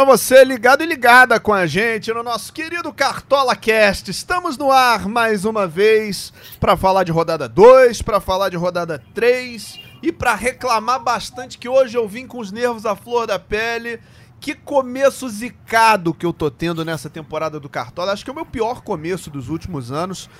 Para você ligado e ligada com a gente no nosso querido Cartola Cast. Estamos no ar mais uma vez para falar de rodada 2, para falar de rodada 3 e para reclamar bastante que hoje eu vim com os nervos à flor da pele. Que começo zicado que eu tô tendo nessa temporada do Cartola. Acho que é o meu pior começo dos últimos anos.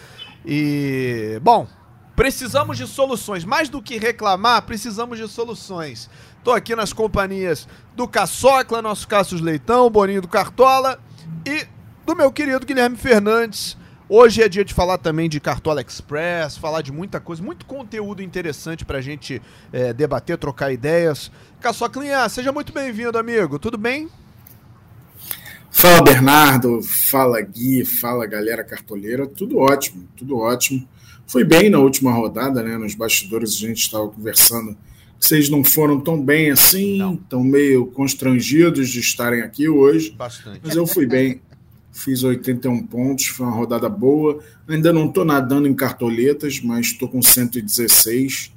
E, bom, precisamos de soluções. Mais do que reclamar, precisamos de soluções. Tô aqui nas companhias do Caçocla, nosso Cassius Leitão, Boninho do Cartola e do meu querido Guilherme Fernandes. Hoje é dia de falar também de Cartola Express, falar de muita coisa, muito conteúdo interessante pra gente é, debater, trocar ideias. Caçoclinha, seja muito bem-vindo, amigo. Tudo bem? Fala, Bernardo. Fala, Gui. Fala, galera cartoleira. Tudo ótimo, tudo ótimo. Foi bem na última rodada, né? Nos bastidores a gente estava conversando vocês não foram tão bem assim, estão meio constrangidos de estarem aqui hoje. Bastante. Mas eu fui bem. Fiz 81 pontos, foi uma rodada boa. Ainda não estou nadando em cartoletas, mas estou com 116.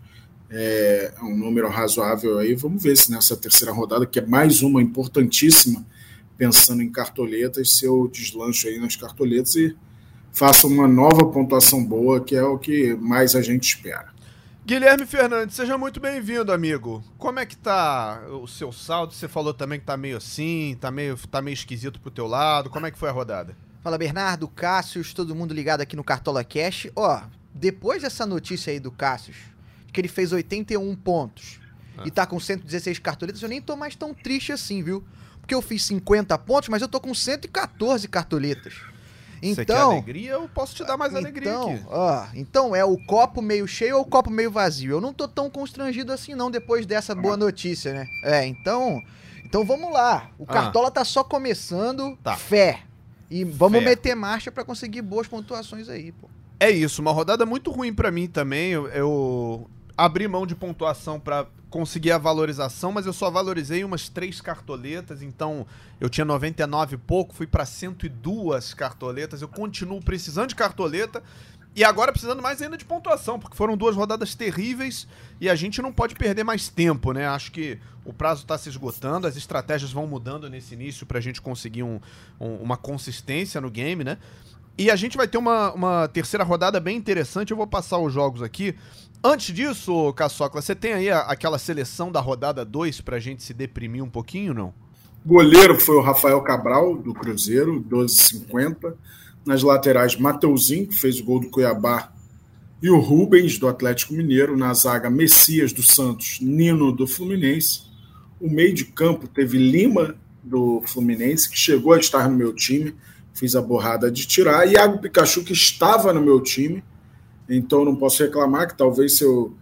É, é um número razoável aí. Vamos ver se nessa terceira rodada, que é mais uma importantíssima, pensando em cartoletas, se eu deslancho aí nas cartoletas e faço uma nova pontuação boa, que é o que mais a gente espera. Guilherme Fernandes, seja muito bem-vindo, amigo. Como é que tá o seu saldo? Você falou também que tá meio assim, tá meio, tá meio esquisito pro teu lado. Como é que foi a rodada? Fala, Bernardo, Cássius, todo mundo ligado aqui no Cartola Cash. Ó, depois dessa notícia aí do Cássius, que ele fez 81 pontos ah. e tá com 116 cartoletas, eu nem tô mais tão triste assim, viu? Porque eu fiz 50 pontos, mas eu tô com 114 cartoletas. Então, Você quer alegria? Eu posso te dar mais então, alegria aqui. Ó, então é o copo meio cheio ou o copo meio vazio? Eu não tô tão constrangido assim não depois dessa boa notícia, né? É, então, então vamos lá. O ah. Cartola tá só começando. Tá. Fé. E vamos Fé. meter marcha para conseguir boas pontuações aí, pô. É isso, uma rodada muito ruim para mim também. Eu, eu abri mão de pontuação para conseguir a valorização, mas eu só valorizei umas três cartoletas, então eu tinha 99 e pouco, fui para 102 cartoletas. Eu continuo precisando de cartoleta e agora precisando mais ainda de pontuação, porque foram duas rodadas terríveis e a gente não pode perder mais tempo, né? Acho que o prazo está se esgotando, as estratégias vão mudando nesse início para a gente conseguir um, um, uma consistência no game, né? E a gente vai ter uma, uma terceira rodada bem interessante. Eu vou passar os jogos aqui. Antes disso, Caçocla, você tem aí a, aquela seleção da rodada 2 pra gente se deprimir um pouquinho, não? Goleiro foi o Rafael Cabral, do Cruzeiro, 12,50. Nas laterais, Mateuzinho, que fez o gol do Cuiabá, e o Rubens, do Atlético Mineiro. Na zaga, Messias, do Santos, Nino, do Fluminense. O meio de campo teve Lima, do Fluminense, que chegou a estar no meu time. Fiz a borrada de tirar. Iago Pikachu, que estava no meu time então não posso reclamar que talvez se eu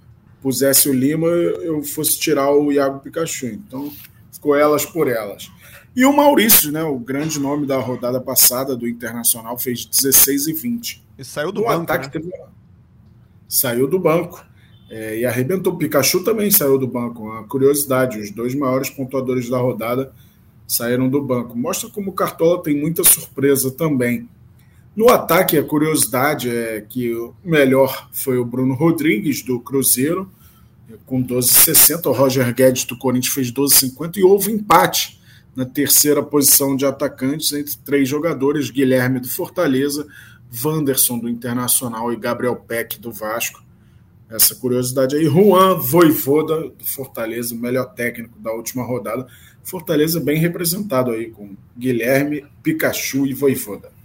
pusesse o Lima eu fosse tirar o Iago Pikachu. Então ficou elas por elas. E o Maurício, né, o grande nome da rodada passada do Internacional, fez 16 e 20. E saiu do no banco. Ataque né? teve... Saiu do banco. É, e arrebentou. O Pikachu também saiu do banco. Uma curiosidade: os dois maiores pontuadores da rodada saíram do banco. Mostra como o Cartola tem muita surpresa também. No ataque, a curiosidade é que o melhor foi o Bruno Rodrigues, do Cruzeiro, com 12,60. O Roger Guedes, do Corinthians, fez 12,50. E houve empate na terceira posição de atacantes entre três jogadores: Guilherme, do Fortaleza, Wanderson, do Internacional e Gabriel Peck, do Vasco. Essa curiosidade aí. Juan Voivoda, do Fortaleza, o melhor técnico da última rodada. Fortaleza bem representado aí, com Guilherme, Pikachu e Voivoda.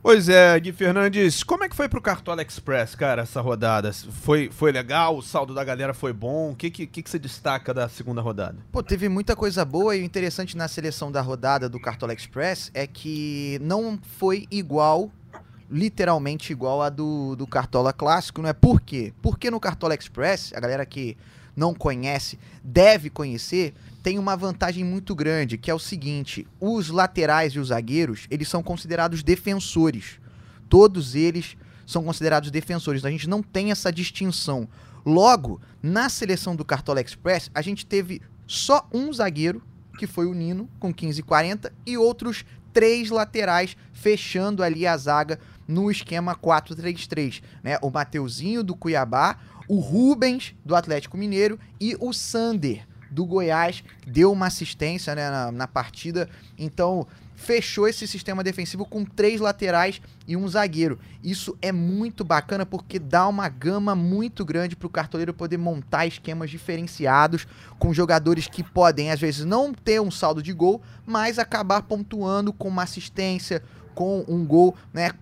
Pois é, Gui Fernandes, como é que foi pro Cartola Express, cara, essa rodada? Foi, foi legal? O saldo da galera foi bom? O que, que, que você destaca da segunda rodada? Pô, teve muita coisa boa e o interessante na seleção da rodada do Cartola Express é que não foi igual, literalmente igual a do, do Cartola Clássico, não é? Por quê? Porque no Cartola Express, a galera que não conhece deve conhecer, tem uma vantagem muito grande, que é o seguinte: os laterais e os zagueiros, eles são considerados defensores. Todos eles são considerados defensores. A gente não tem essa distinção. Logo, na seleção do Cartola Express, a gente teve só um zagueiro, que foi o Nino, com 15,40, e outros três laterais fechando ali a zaga no esquema 4-3-3. Né? O Mateuzinho do Cuiabá, o Rubens do Atlético Mineiro e o Sander do Goiás, deu uma assistência né, na, na partida. Então, fechou esse sistema defensivo com três laterais e um zagueiro. Isso é muito bacana porque dá uma gama muito grande para o cartoleiro poder montar esquemas diferenciados com jogadores que podem, às vezes, não ter um saldo de gol, mas acabar pontuando com uma assistência, com um gol, né?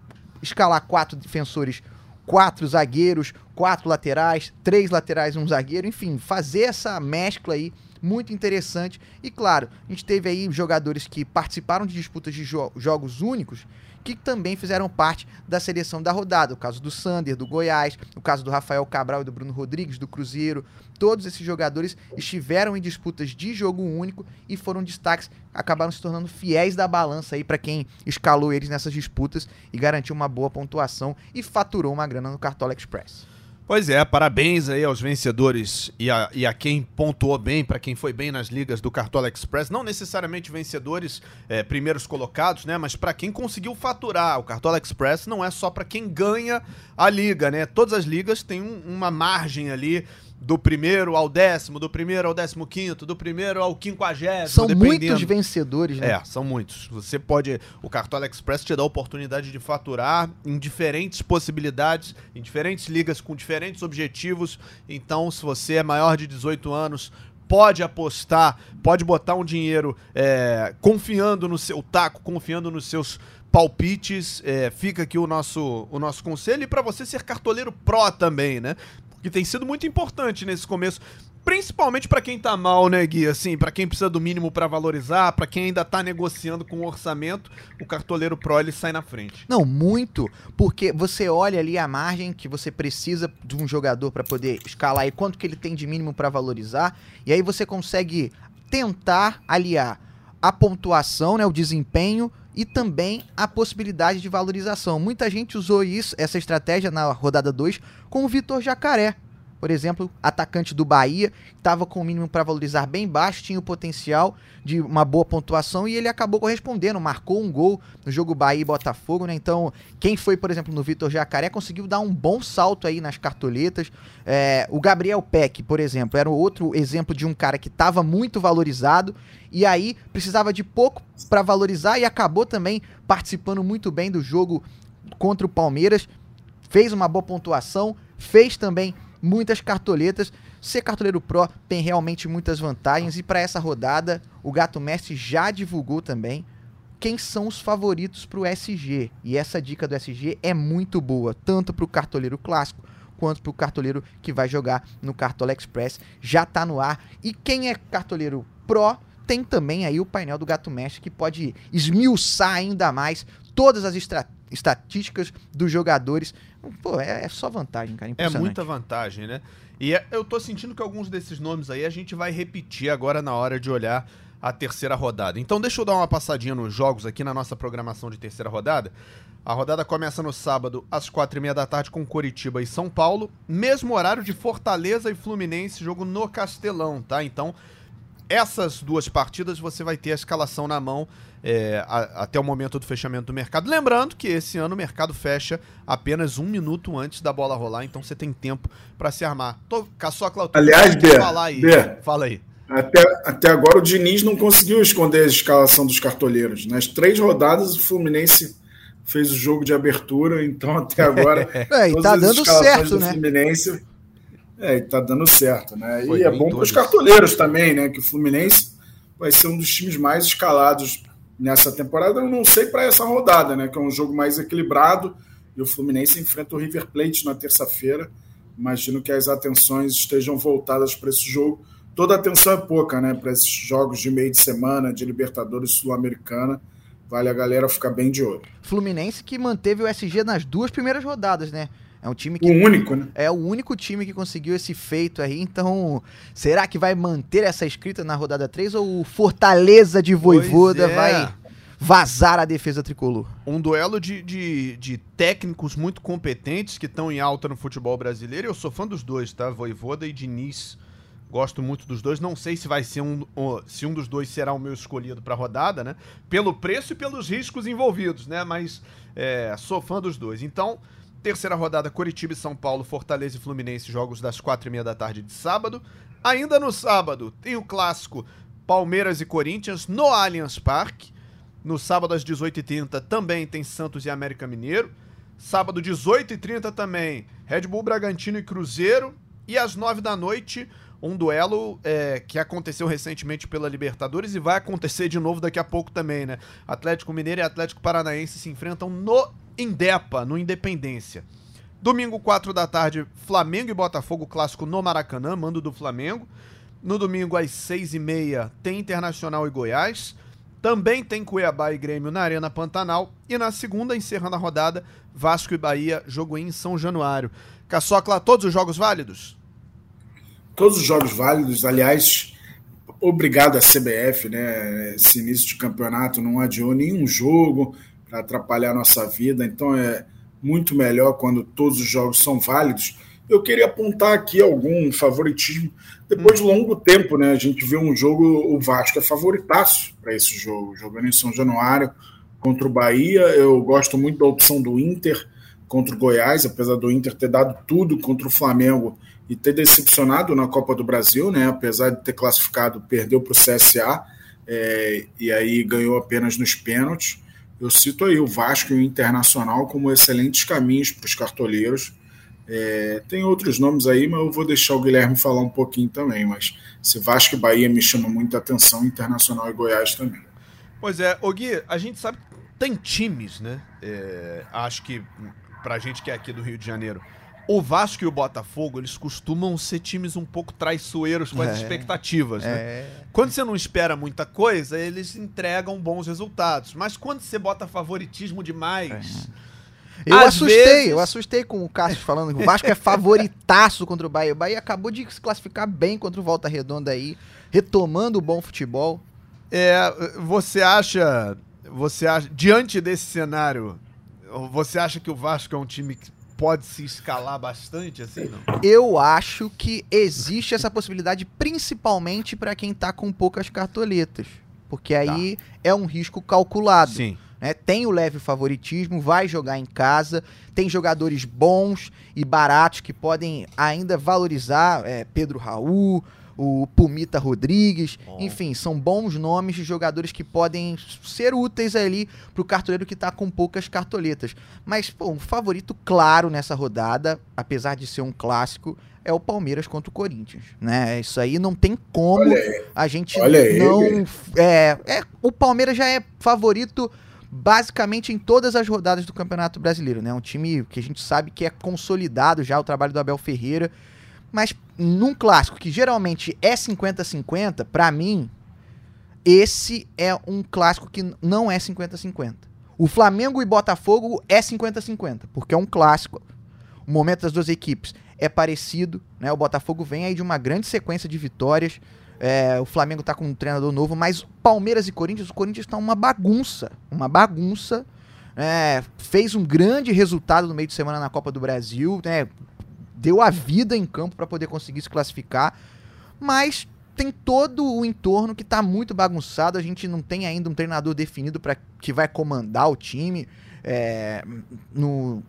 Escalar quatro defensores, quatro zagueiros, quatro laterais, três laterais um zagueiro, enfim, fazer essa mescla aí muito interessante. E claro, a gente teve aí jogadores que participaram de disputas de jo jogos únicos que também fizeram parte da seleção da rodada. O caso do Sander, do Goiás, o caso do Rafael Cabral e do Bruno Rodrigues, do Cruzeiro. Todos esses jogadores estiveram em disputas de jogo único e foram destaques, acabaram se tornando fiéis da balança aí para quem escalou eles nessas disputas e garantiu uma boa pontuação e faturou uma grana no Cartola Express. Pois é, parabéns aí aos vencedores e a, e a quem pontuou bem, para quem foi bem nas ligas do Cartola Express. Não necessariamente vencedores, é, primeiros colocados, né? Mas para quem conseguiu faturar. O Cartola Express não é só para quem ganha a liga, né? Todas as ligas têm um, uma margem ali do primeiro ao décimo, do primeiro ao décimo quinto, do primeiro ao quinquagésimo. São dependendo. muitos vencedores, né? É, são muitos. Você pode. O Cartola Express te dá a oportunidade de faturar em diferentes possibilidades, em diferentes ligas com diferentes objetivos. Então, se você é maior de 18 anos, pode apostar, pode botar um dinheiro é, confiando no seu taco, confiando nos seus palpites. É, fica aqui o nosso, o nosso conselho. E para você ser cartoleiro pró também, né? Que tem sido muito importante nesse começo. Principalmente para quem tá mal, né, Gui? Assim, para quem precisa do mínimo para valorizar, para quem ainda tá negociando com o orçamento, o cartoleiro pro ele sai na frente. Não, muito, porque você olha ali a margem que você precisa de um jogador para poder escalar e quanto que ele tem de mínimo para valorizar, e aí você consegue tentar aliar a pontuação, né, o desempenho e também a possibilidade de valorização. Muita gente usou isso, essa estratégia na rodada 2 com o Vitor Jacaré. Por exemplo, atacante do Bahia, estava com o mínimo para valorizar bem baixo, tinha o potencial de uma boa pontuação e ele acabou correspondendo, marcou um gol no jogo Bahia e Botafogo, né? Então, quem foi, por exemplo, no Vitor Jacaré conseguiu dar um bom salto aí nas cartoletas. É, o Gabriel Peck, por exemplo, era outro exemplo de um cara que estava muito valorizado e aí precisava de pouco para valorizar e acabou também participando muito bem do jogo contra o Palmeiras. Fez uma boa pontuação, fez também muitas cartoletas. Ser cartoleiro pro tem realmente muitas vantagens e para essa rodada o Gato Mestre já divulgou também quem são os favoritos para o SG. E essa dica do SG é muito boa, tanto para o cartoleiro clássico quanto para o cartoleiro que vai jogar no Cartola Express. Já está no ar. E quem é cartoleiro pro tem também aí o painel do Gato Mestre que pode esmiuçar ainda mais todas as estatísticas dos jogadores. Pô, é, é só vantagem, cara. É muita vantagem, né? E é, eu tô sentindo que alguns desses nomes aí a gente vai repetir agora na hora de olhar a terceira rodada. Então deixa eu dar uma passadinha nos jogos aqui na nossa programação de terceira rodada. A rodada começa no sábado às quatro e meia da tarde com Coritiba e São Paulo, mesmo horário de Fortaleza e Fluminense, jogo no Castelão, tá? Então essas duas partidas você vai ter a escalação na mão é, a, até o momento do fechamento do mercado. Lembrando que esse ano o mercado fecha apenas um minuto antes da bola rolar, então você tem tempo para se armar. Tô, Caçocla, Aliás, Bê, falar aí. Fala aí. Até, até agora o Diniz não conseguiu esconder a escalação dos cartoleiros. Nas três rodadas o Fluminense fez o jogo de abertura, então até agora é, e tá dando certo, né? Fluminense é, tá dando certo, né? Foi e é bom para os cartoleiros também, né? Que o Fluminense vai ser um dos times mais escalados nessa temporada. Eu não sei para essa rodada, né? Que é um jogo mais equilibrado e o Fluminense enfrenta o River Plate na terça-feira. Imagino que as atenções estejam voltadas para esse jogo. Toda atenção é pouca, né? Para esses jogos de meio de semana de Libertadores Sul-Americana. Vale a galera ficar bem de olho. Fluminense que manteve o SG nas duas primeiras rodadas, né? É um time que. O único, né? É o único time que conseguiu esse feito aí. Então, será que vai manter essa escrita na rodada 3 ou o Fortaleza de Voivoda é. vai vazar a defesa tricolor? Um duelo de, de, de técnicos muito competentes que estão em alta no futebol brasileiro. Eu sou fã dos dois, tá? Voivoda e Diniz. Gosto muito dos dois. Não sei se vai ser um, se um dos dois será o meu escolhido para a rodada, né? Pelo preço e pelos riscos envolvidos, né? Mas é, sou fã dos dois. Então, Terceira rodada, Curitiba e São Paulo, Fortaleza e Fluminense, jogos das quatro e meia da tarde de sábado. Ainda no sábado, tem o clássico Palmeiras e Corinthians no Allianz Parque. No sábado, às 18h30, também tem Santos e América Mineiro. Sábado, 18h30 também, Red Bull Bragantino e Cruzeiro. E às 9 da noite, um duelo é, que aconteceu recentemente pela Libertadores e vai acontecer de novo daqui a pouco também, né? Atlético Mineiro e Atlético Paranaense se enfrentam no Indepa, no Independência. Domingo, 4 da tarde, Flamengo e Botafogo, clássico no Maracanã, mando do Flamengo. No domingo, às 6h30, tem Internacional e Goiás. Também tem Cuiabá e Grêmio na Arena Pantanal. E na segunda, encerrando a rodada, Vasco e Bahia, jogo em São Januário. Caçocla, todos os jogos válidos? Todos os jogos válidos, aliás, obrigado à CBF, né? Esse início de campeonato não adiou nenhum jogo para atrapalhar a nossa vida, então é muito melhor quando todos os jogos são válidos. Eu queria apontar aqui algum favoritismo. Depois de longo tempo, né? A gente vê um jogo, o Vasco é favoritaço para esse jogo, jogando em São Januário contra o Bahia. Eu gosto muito da opção do Inter contra o Goiás, apesar do Inter ter dado tudo contra o Flamengo e ter decepcionado na Copa do Brasil, né? Apesar de ter classificado, perdeu para o CSA é, e aí ganhou apenas nos pênaltis. Eu cito aí o Vasco e o Internacional como excelentes caminhos para os cartoleiros. É, tem outros nomes aí, mas eu vou deixar o Guilherme falar um pouquinho também. Mas se Vasco e Bahia me chama muita atenção, Internacional e Goiás também. Pois é, o Gui, a gente sabe que tem times, né? É, acho que pra gente que é aqui do Rio de Janeiro, o Vasco e o Botafogo, eles costumam ser times um pouco traiçoeiros com as é, expectativas, né? É. Quando você não espera muita coisa, eles entregam bons resultados. Mas quando você bota favoritismo demais. É. Eu assustei, vezes... eu assustei com o Cássio falando que o Vasco é favoritaço contra o Bahia. O Bahia acabou de se classificar bem contra o Volta Redonda aí, retomando o bom futebol. É, você acha, você acha, diante desse cenário, você acha que o Vasco é um time que pode se escalar bastante assim, não? Eu acho que existe essa possibilidade principalmente para quem tá com poucas cartoletas, porque tá. aí tá. é um risco calculado. Sim. Né? Tem o leve favoritismo, vai jogar em casa, tem jogadores bons e baratos que podem ainda valorizar é, Pedro Raul, o Pumita Rodrigues, Bom. enfim, são bons nomes de jogadores que podem ser úteis ali pro cartoleiro que tá com poucas cartoletas. Mas, pô, um favorito claro nessa rodada, apesar de ser um clássico, é o Palmeiras contra o Corinthians, né? Isso aí não tem como a gente não é, é, o Palmeiras já é favorito basicamente em todas as rodadas do Campeonato Brasileiro, né? Um time que a gente sabe que é consolidado já o trabalho do Abel Ferreira mas num clássico que geralmente é 50-50, para mim, esse é um clássico que não é 50-50. O Flamengo e Botafogo é 50-50, porque é um clássico. O momento das duas equipes é parecido, né? O Botafogo vem aí de uma grande sequência de vitórias. É, o Flamengo tá com um treinador novo, mas Palmeiras e Corinthians, o Corinthians tá uma bagunça. Uma bagunça. É, fez um grande resultado no meio de semana na Copa do Brasil, né? Deu a vida em campo para poder conseguir se classificar, mas tem todo o entorno que está muito bagunçado. A gente não tem ainda um treinador definido para que vai comandar o time é, no,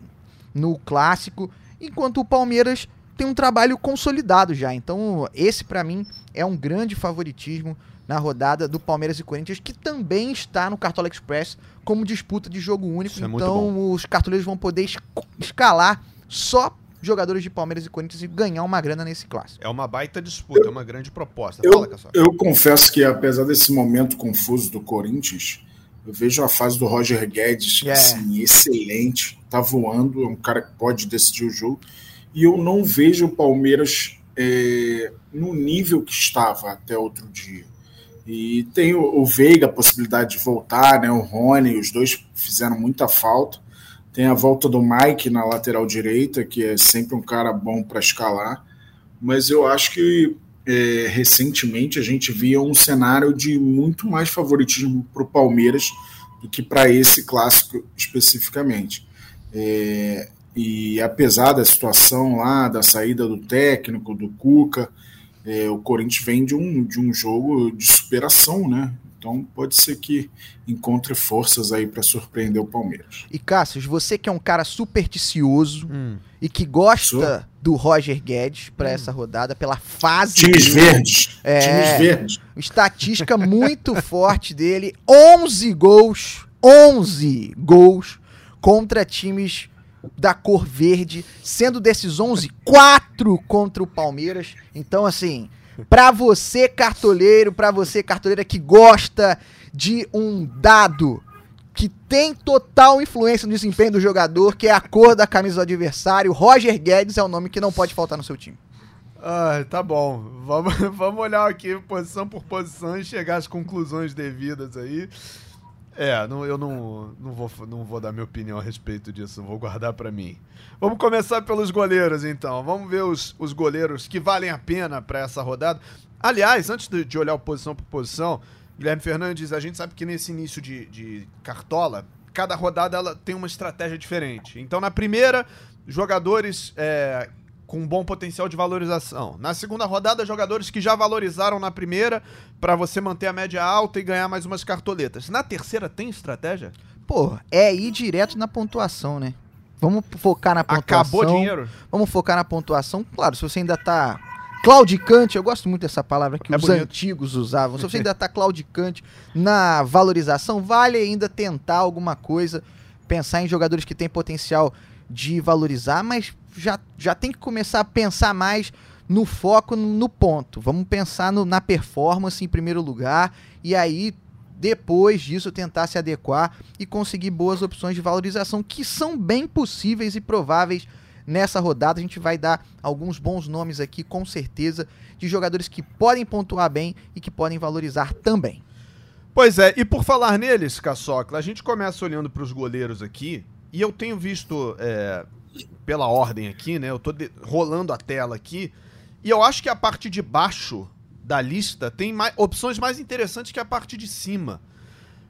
no clássico, enquanto o Palmeiras tem um trabalho consolidado já. Então, esse para mim é um grande favoritismo na rodada do Palmeiras e Corinthians, que também está no Cartola Express como disputa de jogo único. É então, os cartoleiros vão poder escalar só jogadores de Palmeiras e Corinthians e ganhar uma grana nesse clássico. É uma baita disputa, é uma grande proposta. Eu, Fala, eu confesso que, apesar desse momento confuso do Corinthians, eu vejo a fase do Roger Guedes é. assim, excelente, tá voando, é um cara que pode decidir o jogo. E eu não vejo o Palmeiras é, no nível que estava até outro dia. E tem o, o Veiga, a possibilidade de voltar, né? O Rony, os dois fizeram muita falta. Tem a volta do Mike na lateral direita, que é sempre um cara bom para escalar. Mas eu acho que é, recentemente a gente via um cenário de muito mais favoritismo para o Palmeiras do que para esse clássico especificamente. É, e apesar da situação lá, da saída do técnico, do Cuca, é, o Corinthians vem de um, de um jogo de superação, né? Então pode ser que encontre forças aí para surpreender o Palmeiras. E Cássio, você que é um cara supersticioso hum. e que gosta Sou. do Roger Guedes para hum. essa rodada pela fase Times dele, verdes. É, Times verdes. Estatística muito forte dele, 11 gols, 11 gols contra times da cor verde, sendo desses 11, 4 contra o Palmeiras. Então assim, Pra você, cartoleiro, pra você, cartoleira que gosta de um dado que tem total influência no desempenho do jogador, que é a cor da camisa do adversário, Roger Guedes é o nome que não pode faltar no seu time. Ah, tá bom. Vamos, vamos olhar aqui posição por posição e chegar às conclusões devidas aí. É, não, eu não, não, vou, não vou dar minha opinião a respeito disso, vou guardar para mim. Vamos começar pelos goleiros, então. Vamos ver os, os goleiros que valem a pena para essa rodada. Aliás, antes de, de olhar posição por posição, Guilherme Fernandes, a gente sabe que nesse início de, de cartola, cada rodada ela tem uma estratégia diferente. Então, na primeira, jogadores é, com bom potencial de valorização. Na segunda rodada, jogadores que já valorizaram na primeira para você manter a média alta e ganhar mais umas cartoletas. Na terceira tem estratégia? Pô, é ir direto na pontuação, né? Vamos focar na pontuação. Acabou dinheiro? Vamos focar na pontuação. Claro, se você ainda tá claudicante, eu gosto muito dessa palavra que é os bonito. antigos usavam. Se você ainda tá claudicante na valorização, vale ainda tentar alguma coisa, pensar em jogadores que têm potencial de valorizar, mas já, já tem que começar a pensar mais no foco, no ponto. Vamos pensar no, na performance em primeiro lugar e aí depois disso tentar se adequar e conseguir boas opções de valorização que são bem possíveis e prováveis nessa rodada. A gente vai dar alguns bons nomes aqui, com certeza, de jogadores que podem pontuar bem e que podem valorizar também. Pois é, e por falar neles, Caçocla, a gente começa olhando para os goleiros aqui e eu tenho visto é, pela ordem aqui, né? Eu tô rolando a tela aqui. E eu acho que a parte de baixo da lista tem mais, opções mais interessantes que a parte de cima.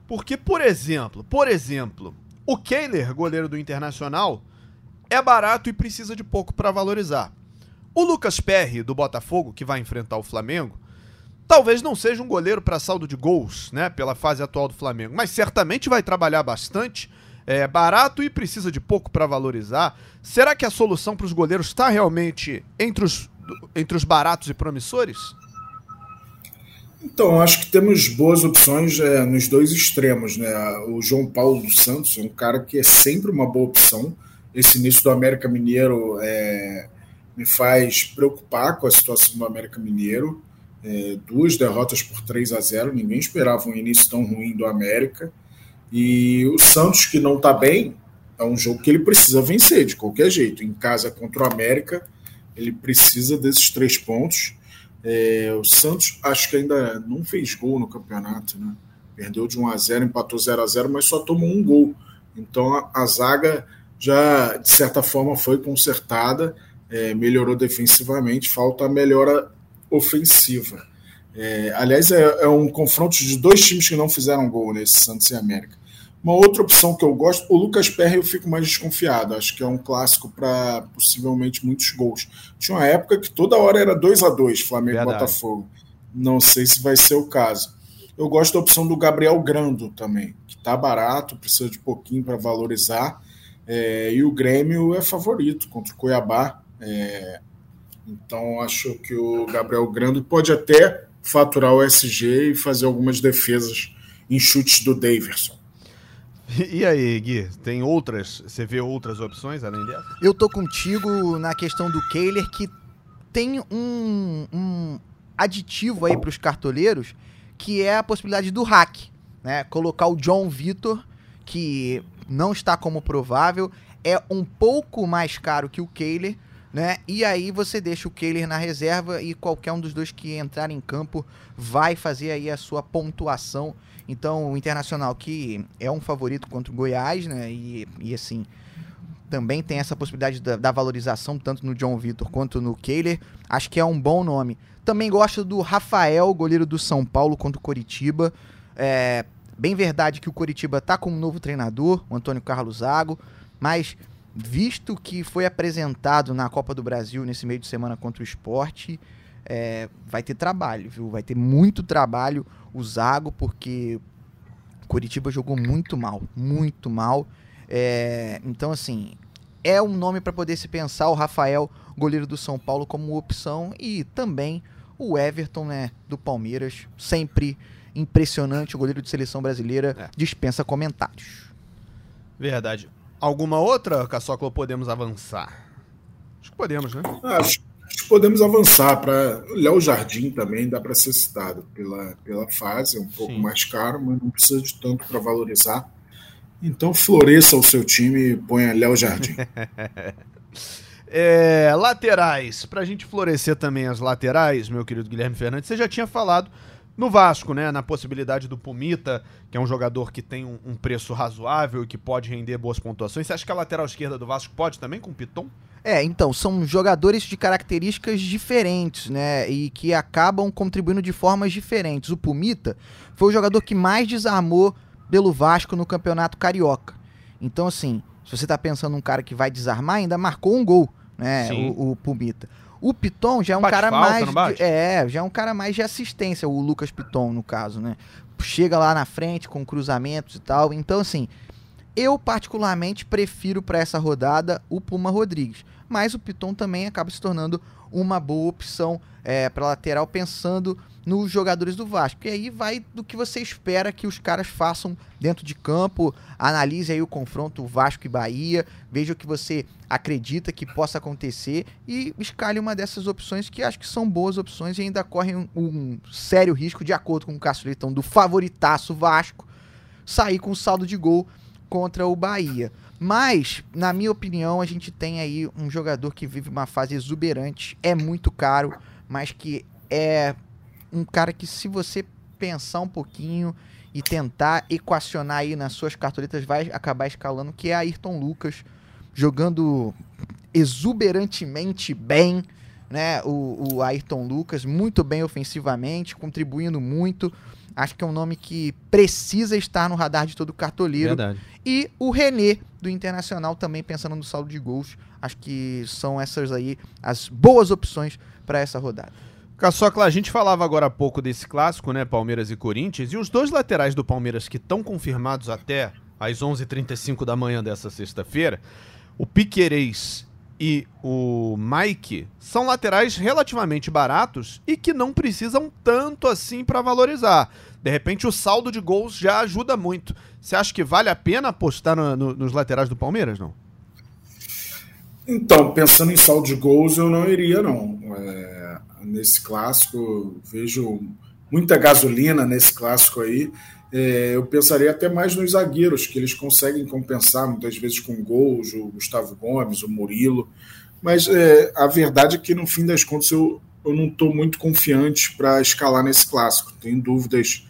Porque, por exemplo, por exemplo, o Kehler, goleiro do Internacional, é barato e precisa de pouco para valorizar. O Lucas Perry, do Botafogo, que vai enfrentar o Flamengo, talvez não seja um goleiro para saldo de gols, né, pela fase atual do Flamengo, mas certamente vai trabalhar bastante é barato e precisa de pouco para valorizar. Será que a solução para os goleiros está realmente entre os, entre os baratos e promissores? Então, acho que temos boas opções é, nos dois extremos. Né? O João Paulo dos Santos é um cara que é sempre uma boa opção. Esse início do América Mineiro é, me faz preocupar com a situação do América Mineiro. É, duas derrotas por 3 a 0 ninguém esperava um início tão ruim do América. E o Santos, que não está bem, é um jogo que ele precisa vencer de qualquer jeito. Em casa contra o América, ele precisa desses três pontos. É, o Santos acho que ainda não fez gol no campeonato, né? Perdeu de 1 a 0 empatou 0 a 0 mas só tomou um gol. Então a, a zaga já, de certa forma, foi consertada, é, melhorou defensivamente, falta a melhora ofensiva. É, aliás, é, é, um confronto de dois times que não fizeram gol nesse Santos e América. Uma outra opção que eu gosto, o Lucas Perry eu fico mais desconfiado. Acho que é um clássico para possivelmente muitos gols. Tinha uma época que toda hora era 2 a 2 Flamengo e Botafogo. Não sei se vai ser o caso. Eu gosto da opção do Gabriel Grando também, que está barato, precisa de pouquinho para valorizar. É, e o Grêmio é favorito contra o Cuiabá. É, então acho que o Gabriel Grando pode até faturar o SG e fazer algumas defesas em chutes do Daverson. E aí, Gui, tem outras? Você vê outras opções além dessa? Eu tô contigo na questão do Kehler, que tem um, um aditivo aí para os cartoleiros, que é a possibilidade do hack, né? Colocar o John Vitor, que não está como provável, é um pouco mais caro que o Kehler, né? E aí você deixa o Kehler na reserva e qualquer um dos dois que entrar em campo vai fazer aí a sua pontuação. Então, o Internacional que é um favorito contra o Goiás, né? E, e assim, também tem essa possibilidade da, da valorização tanto no John Vitor quanto no Kehler. Acho que é um bom nome. Também gosto do Rafael, goleiro do São Paulo contra o Coritiba. É bem verdade que o Coritiba tá com um novo treinador, o Antônio Carlos Zago, mas visto que foi apresentado na Copa do Brasil nesse meio de semana contra o esporte, é, vai ter trabalho, viu? Vai ter muito trabalho o Zago, porque Curitiba jogou muito mal, muito mal. É, então, assim, é um nome para poder se pensar o Rafael, goleiro do São Paulo, como opção e também o Everton, né, do Palmeiras, sempre impressionante, o goleiro de seleção brasileira, é. dispensa comentários. Verdade. Alguma outra, Caçoclo, podemos avançar? Acho que podemos, né? Acho, acho que podemos avançar para Léo Jardim também dá para ser citado pela, pela fase, é um pouco Sim. mais caro, mas não precisa de tanto para valorizar. Então floresça o seu time e ponha Léo Jardim. é, laterais, para a gente florescer também as laterais, meu querido Guilherme Fernandes, você já tinha falado no Vasco, né? Na possibilidade do Pumita, que é um jogador que tem um, um preço razoável e que pode render boas pontuações. Você acha que a lateral esquerda do Vasco pode também com o Piton? É, então, são jogadores de características diferentes, né? E que acabam contribuindo de formas diferentes. O Pumita foi o jogador que mais desarmou pelo Vasco no Campeonato Carioca. Então, assim, se você tá pensando num cara que vai desarmar, ainda marcou um gol, né? O, o Pumita. O Piton já é um bate cara falta, mais. De, é, já é um cara mais de assistência, o Lucas Piton, no caso, né? Chega lá na frente com cruzamentos e tal. Então, assim, eu particularmente prefiro para essa rodada o Puma Rodrigues. Mas o Piton também acaba se tornando uma boa opção é, para lateral, pensando nos jogadores do Vasco. E aí vai do que você espera que os caras façam dentro de campo. Analise aí o confronto Vasco e Bahia, veja o que você acredita que possa acontecer e escale uma dessas opções que acho que são boas opções e ainda correm um, um sério risco, de acordo com o Cássio Leitão, do favoritaço Vasco, sair com saldo de gol contra o Bahia. Mas, na minha opinião, a gente tem aí um jogador que vive uma fase exuberante, é muito caro, mas que é um cara que se você pensar um pouquinho e tentar equacionar aí nas suas cartoletas vai acabar escalando, que é Ayrton Lucas jogando exuberantemente bem, né? O, o Ayrton Lucas muito bem ofensivamente, contribuindo muito. Acho que é um nome que precisa estar no radar de todo cartoleiro. Verdade. E o René do Internacional também pensando no saldo de gols. Acho que são essas aí as boas opções para essa rodada. Caçocla, a gente falava agora há pouco desse clássico, né, Palmeiras e Corinthians, e os dois laterais do Palmeiras que estão confirmados até às 11h35 da manhã dessa sexta-feira, o Piquerez e o Mike, são laterais relativamente baratos e que não precisam tanto assim para valorizar. De repente o saldo de gols já ajuda muito. Você acha que vale a pena apostar no, no, nos laterais do Palmeiras, não? Então, pensando em saldo de gols, eu não iria, não. É nesse clássico, vejo muita gasolina nesse clássico aí. É, eu pensaria até mais nos zagueiros, que eles conseguem compensar muitas vezes com gols, o Gustavo Gomes, o Murilo. Mas é, a verdade é que no fim das contas eu, eu não estou muito confiante para escalar nesse clássico. Tenho dúvidas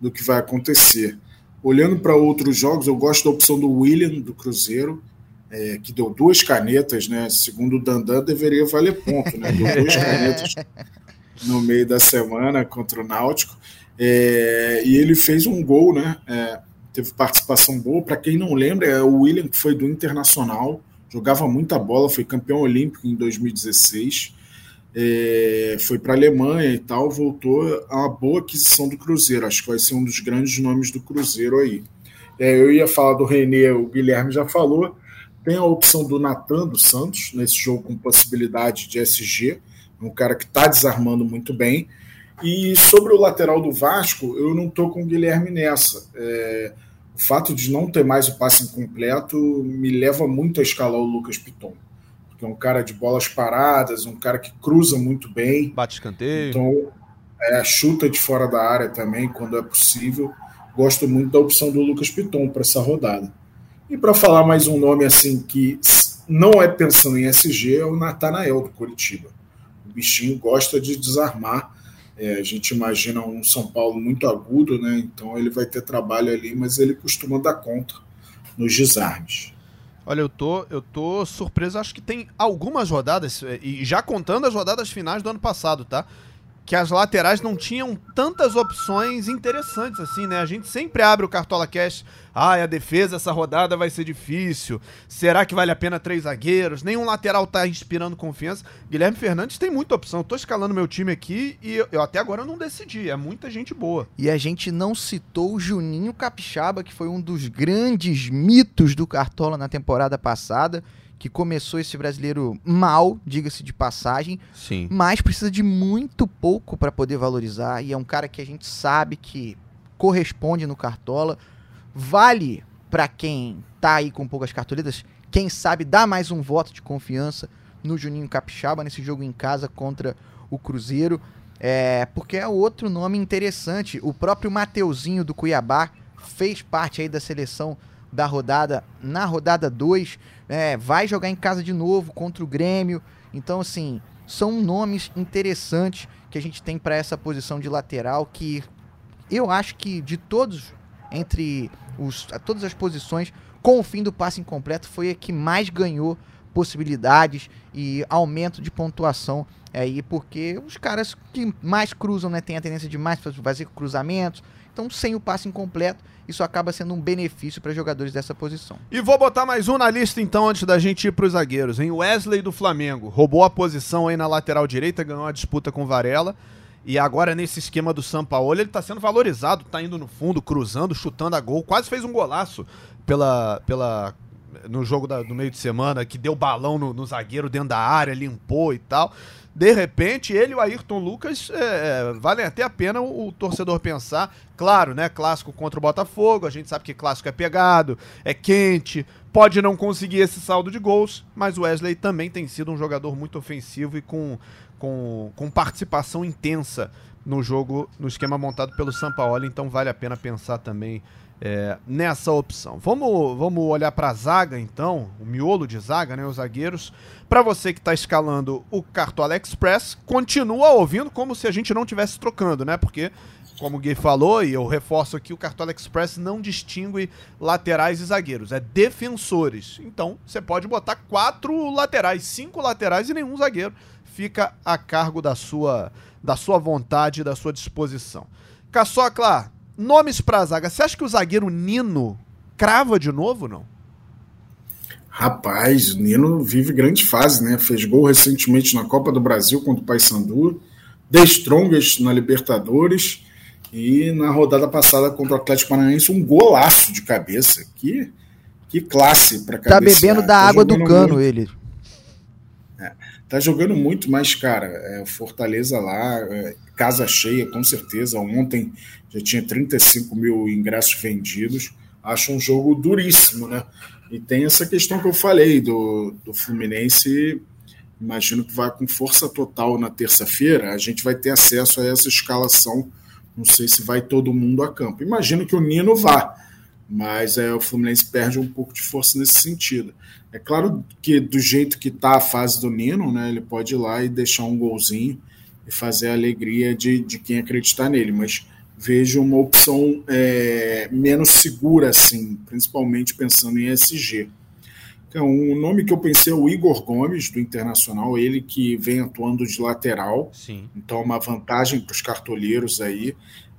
do que vai acontecer. Olhando para outros jogos, eu gosto da opção do William, do Cruzeiro é, que deu duas canetas, né? Segundo o Dandan, deveria valer ponto, né? Deu duas canetas no meio da semana contra o Náutico. É, e ele fez um gol, né? É, teve participação boa. Para quem não lembra, é o William, que foi do Internacional, jogava muita bola, foi campeão olímpico em 2016. É, foi para a Alemanha e tal, voltou a uma boa aquisição do Cruzeiro. Acho que vai ser um dos grandes nomes do Cruzeiro aí. É, eu ia falar do Renê, o Guilherme já falou. Tem a opção do Natan dos Santos, nesse jogo com possibilidade de SG, um cara que está desarmando muito bem. E sobre o lateral do Vasco, eu não estou com o Guilherme nessa. É, o fato de não ter mais o passe incompleto me leva muito a escalar o Lucas Piton. Porque é um cara de bolas paradas, um cara que cruza muito bem. Bate escanteio. Então, é, chuta de fora da área também, quando é possível. Gosto muito da opção do Lucas Piton para essa rodada. E para falar mais um nome assim que não é pensando em SG, é o Natanael do Curitiba. O bichinho gosta de desarmar. É, a gente imagina um São Paulo muito agudo, né? Então ele vai ter trabalho ali, mas ele costuma dar conta nos desarmes. Olha, eu tô, eu tô surpreso. Acho que tem algumas rodadas, e já contando as rodadas finais do ano passado, tá? Que as laterais não tinham tantas opções interessantes assim, né? A gente sempre abre o Cartola Cast, ah, a defesa essa rodada vai ser difícil. Será que vale a pena três zagueiros? Nenhum lateral tá inspirando confiança. Guilherme Fernandes tem muita opção. Eu tô escalando meu time aqui e eu, eu até agora não decidi. É muita gente boa. E a gente não citou o Juninho Capixaba, que foi um dos grandes mitos do Cartola na temporada passada que começou esse brasileiro mal, diga-se de passagem, Sim. mas precisa de muito pouco para poder valorizar e é um cara que a gente sabe que corresponde no Cartola, vale para quem tá aí com poucas cartoletas, quem sabe dá mais um voto de confiança no Juninho Capixaba nesse jogo em casa contra o Cruzeiro, é, porque é outro nome interessante, o próprio Mateuzinho do Cuiabá fez parte aí da seleção da rodada na rodada 2, é, vai jogar em casa de novo contra o Grêmio. Então, assim, são nomes interessantes que a gente tem para essa posição de lateral que eu acho que de todos, entre os, todas as posições, com o fim do passe incompleto, foi a que mais ganhou possibilidades e aumento de pontuação aí, porque os caras que mais cruzam, né, tem a tendência de mais fazer cruzamentos, então sem o passe incompleto, isso acaba sendo um benefício para jogadores dessa posição. E vou botar mais um na lista então antes da gente ir para os zagueiros, hein? Wesley do Flamengo roubou a posição aí na lateral direita, ganhou a disputa com Varela. E agora, nesse esquema do Sampaoli, ele tá sendo valorizado, tá indo no fundo, cruzando, chutando a gol. Quase fez um golaço pela, pela, no jogo da, do meio de semana, que deu balão no, no zagueiro dentro da área, limpou e tal de repente, ele e o Ayrton Lucas é, é, valem até a pena o, o, torcedor pensar. Claro, né? Clássico contra o Botafogo, a gente sabe que clássico é pegado, é quente, pode não conseguir esse saldo de gols, mas o Wesley também tem sido um jogador muito ofensivo e com, com, com participação intensa no jogo, no esquema montado pelo Sampaoli, então vale a pena pensar também é, nessa opção. Vamos, vamos olhar para a zaga, então, o miolo de zaga, né, os zagueiros. Para você que está escalando o Cartola Express, continua ouvindo como se a gente não estivesse trocando, né? Porque, como o Gui falou, e eu reforço aqui, o Cartola Express não distingue laterais e zagueiros, é defensores. Então, você pode botar quatro laterais, cinco laterais e nenhum zagueiro. Fica a cargo da sua, da sua vontade da sua disposição. Caçocla, Nomes pra zaga. Você acha que o zagueiro Nino crava de novo, não? Rapaz, o Nino vive grande fase, né? Fez gol recentemente na Copa do Brasil contra o Paysandu, The Strongest na Libertadores e na rodada passada contra o Atlético Paranaense um golaço de cabeça. Que, que classe para Tá bebendo da tá água do cano muito. ele. Tá jogando muito, mas, cara, é, Fortaleza lá, é, casa cheia, com certeza. Ontem já tinha 35 mil ingressos vendidos. Acho um jogo duríssimo, né? E tem essa questão que eu falei do, do Fluminense. Imagino que vai com força total na terça-feira. A gente vai ter acesso a essa escalação. Não sei se vai todo mundo a campo. Imagino que o Nino vá, mas é, o Fluminense perde um pouco de força nesse sentido. É claro que do jeito que está a fase do Nino, né, ele pode ir lá e deixar um golzinho e fazer a alegria de, de quem acreditar nele, mas vejo uma opção é, menos segura, assim, principalmente pensando em SG. Então, o nome que eu pensei é o Igor Gomes, do Internacional, ele que vem atuando de lateral. Sim. Então, uma vantagem para os cartoleiros aí.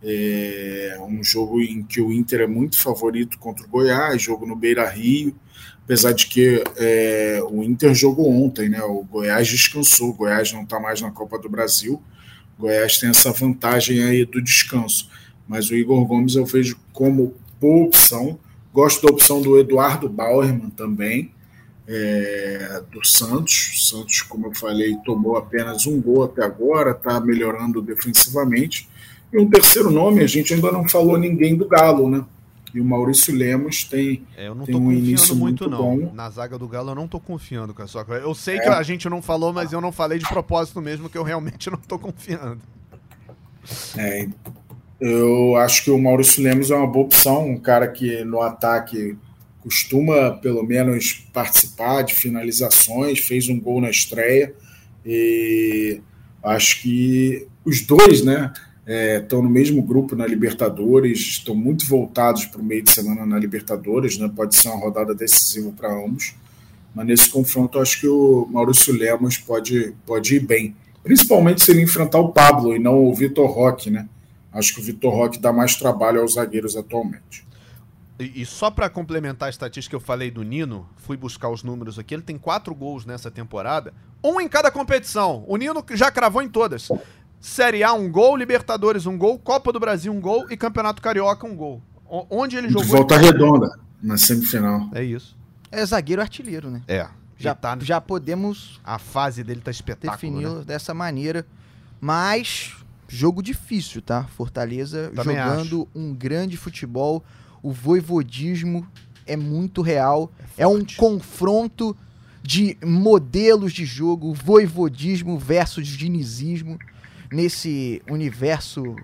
É um jogo em que o Inter é muito favorito contra o Goiás, jogo no Beira Rio. Apesar de que é, o Inter jogou ontem, né? O Goiás descansou, o Goiás não está mais na Copa do Brasil. O Goiás tem essa vantagem aí do descanso. Mas o Igor Gomes eu vejo como boa opção. Gosto da opção do Eduardo Bauerman também, é, do Santos. O Santos, como eu falei, tomou apenas um gol até agora, está melhorando defensivamente. E um terceiro nome, a gente ainda não falou ninguém do Galo, né? E o Maurício Lemos tem, é, eu não tem um início muito, muito não. bom. Na zaga do Galo eu não tô confiando, só Eu sei é. que a gente não falou, mas eu não falei de propósito mesmo, que eu realmente não tô confiando. É, eu acho que o Maurício Lemos é uma boa opção, um cara que no ataque costuma pelo menos participar de finalizações, fez um gol na estreia e acho que os dois, né? Estão é, no mesmo grupo na Libertadores, estão muito voltados para o meio de semana na Libertadores, né? pode ser uma rodada decisiva para ambos. Mas nesse confronto, acho que o Maurício Lemos pode, pode ir bem. principalmente se ele enfrentar o Pablo e não o Vitor Roque, né? Acho que o Vitor Roque dá mais trabalho aos zagueiros atualmente. E, e só para complementar a estatística que eu falei do Nino, fui buscar os números aqui. Ele tem quatro gols nessa temporada, um em cada competição. O Nino já cravou em todas. Série A, um gol, Libertadores, um gol, Copa do Brasil, um gol e Campeonato Carioca, um gol. O, onde ele jogou. Volta redonda na semifinal. É isso. É zagueiro artilheiro, né? É. Já, tá, já podemos. A fase dele tá espetáculo. Defini-lo né? dessa maneira. Mas, jogo difícil, tá? Fortaleza Também jogando acho. um grande futebol. O voivodismo é muito real. É, é um confronto de modelos de jogo, voivodismo versus dinizismo, nesse universo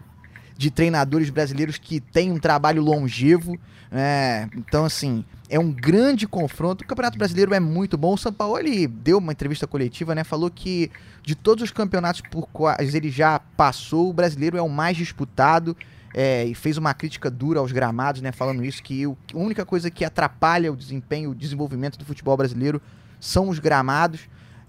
de treinadores brasileiros que tem um trabalho longevo. É, então, assim, é um grande confronto. O Campeonato Brasileiro é muito bom. O São Paulo ele deu uma entrevista coletiva, né? Falou que de todos os campeonatos por quais ele já passou, o brasileiro é o mais disputado. É, e fez uma crítica dura aos gramados, né? Falando isso, que o, a única coisa que atrapalha o desempenho, o desenvolvimento do futebol brasileiro são os gramados.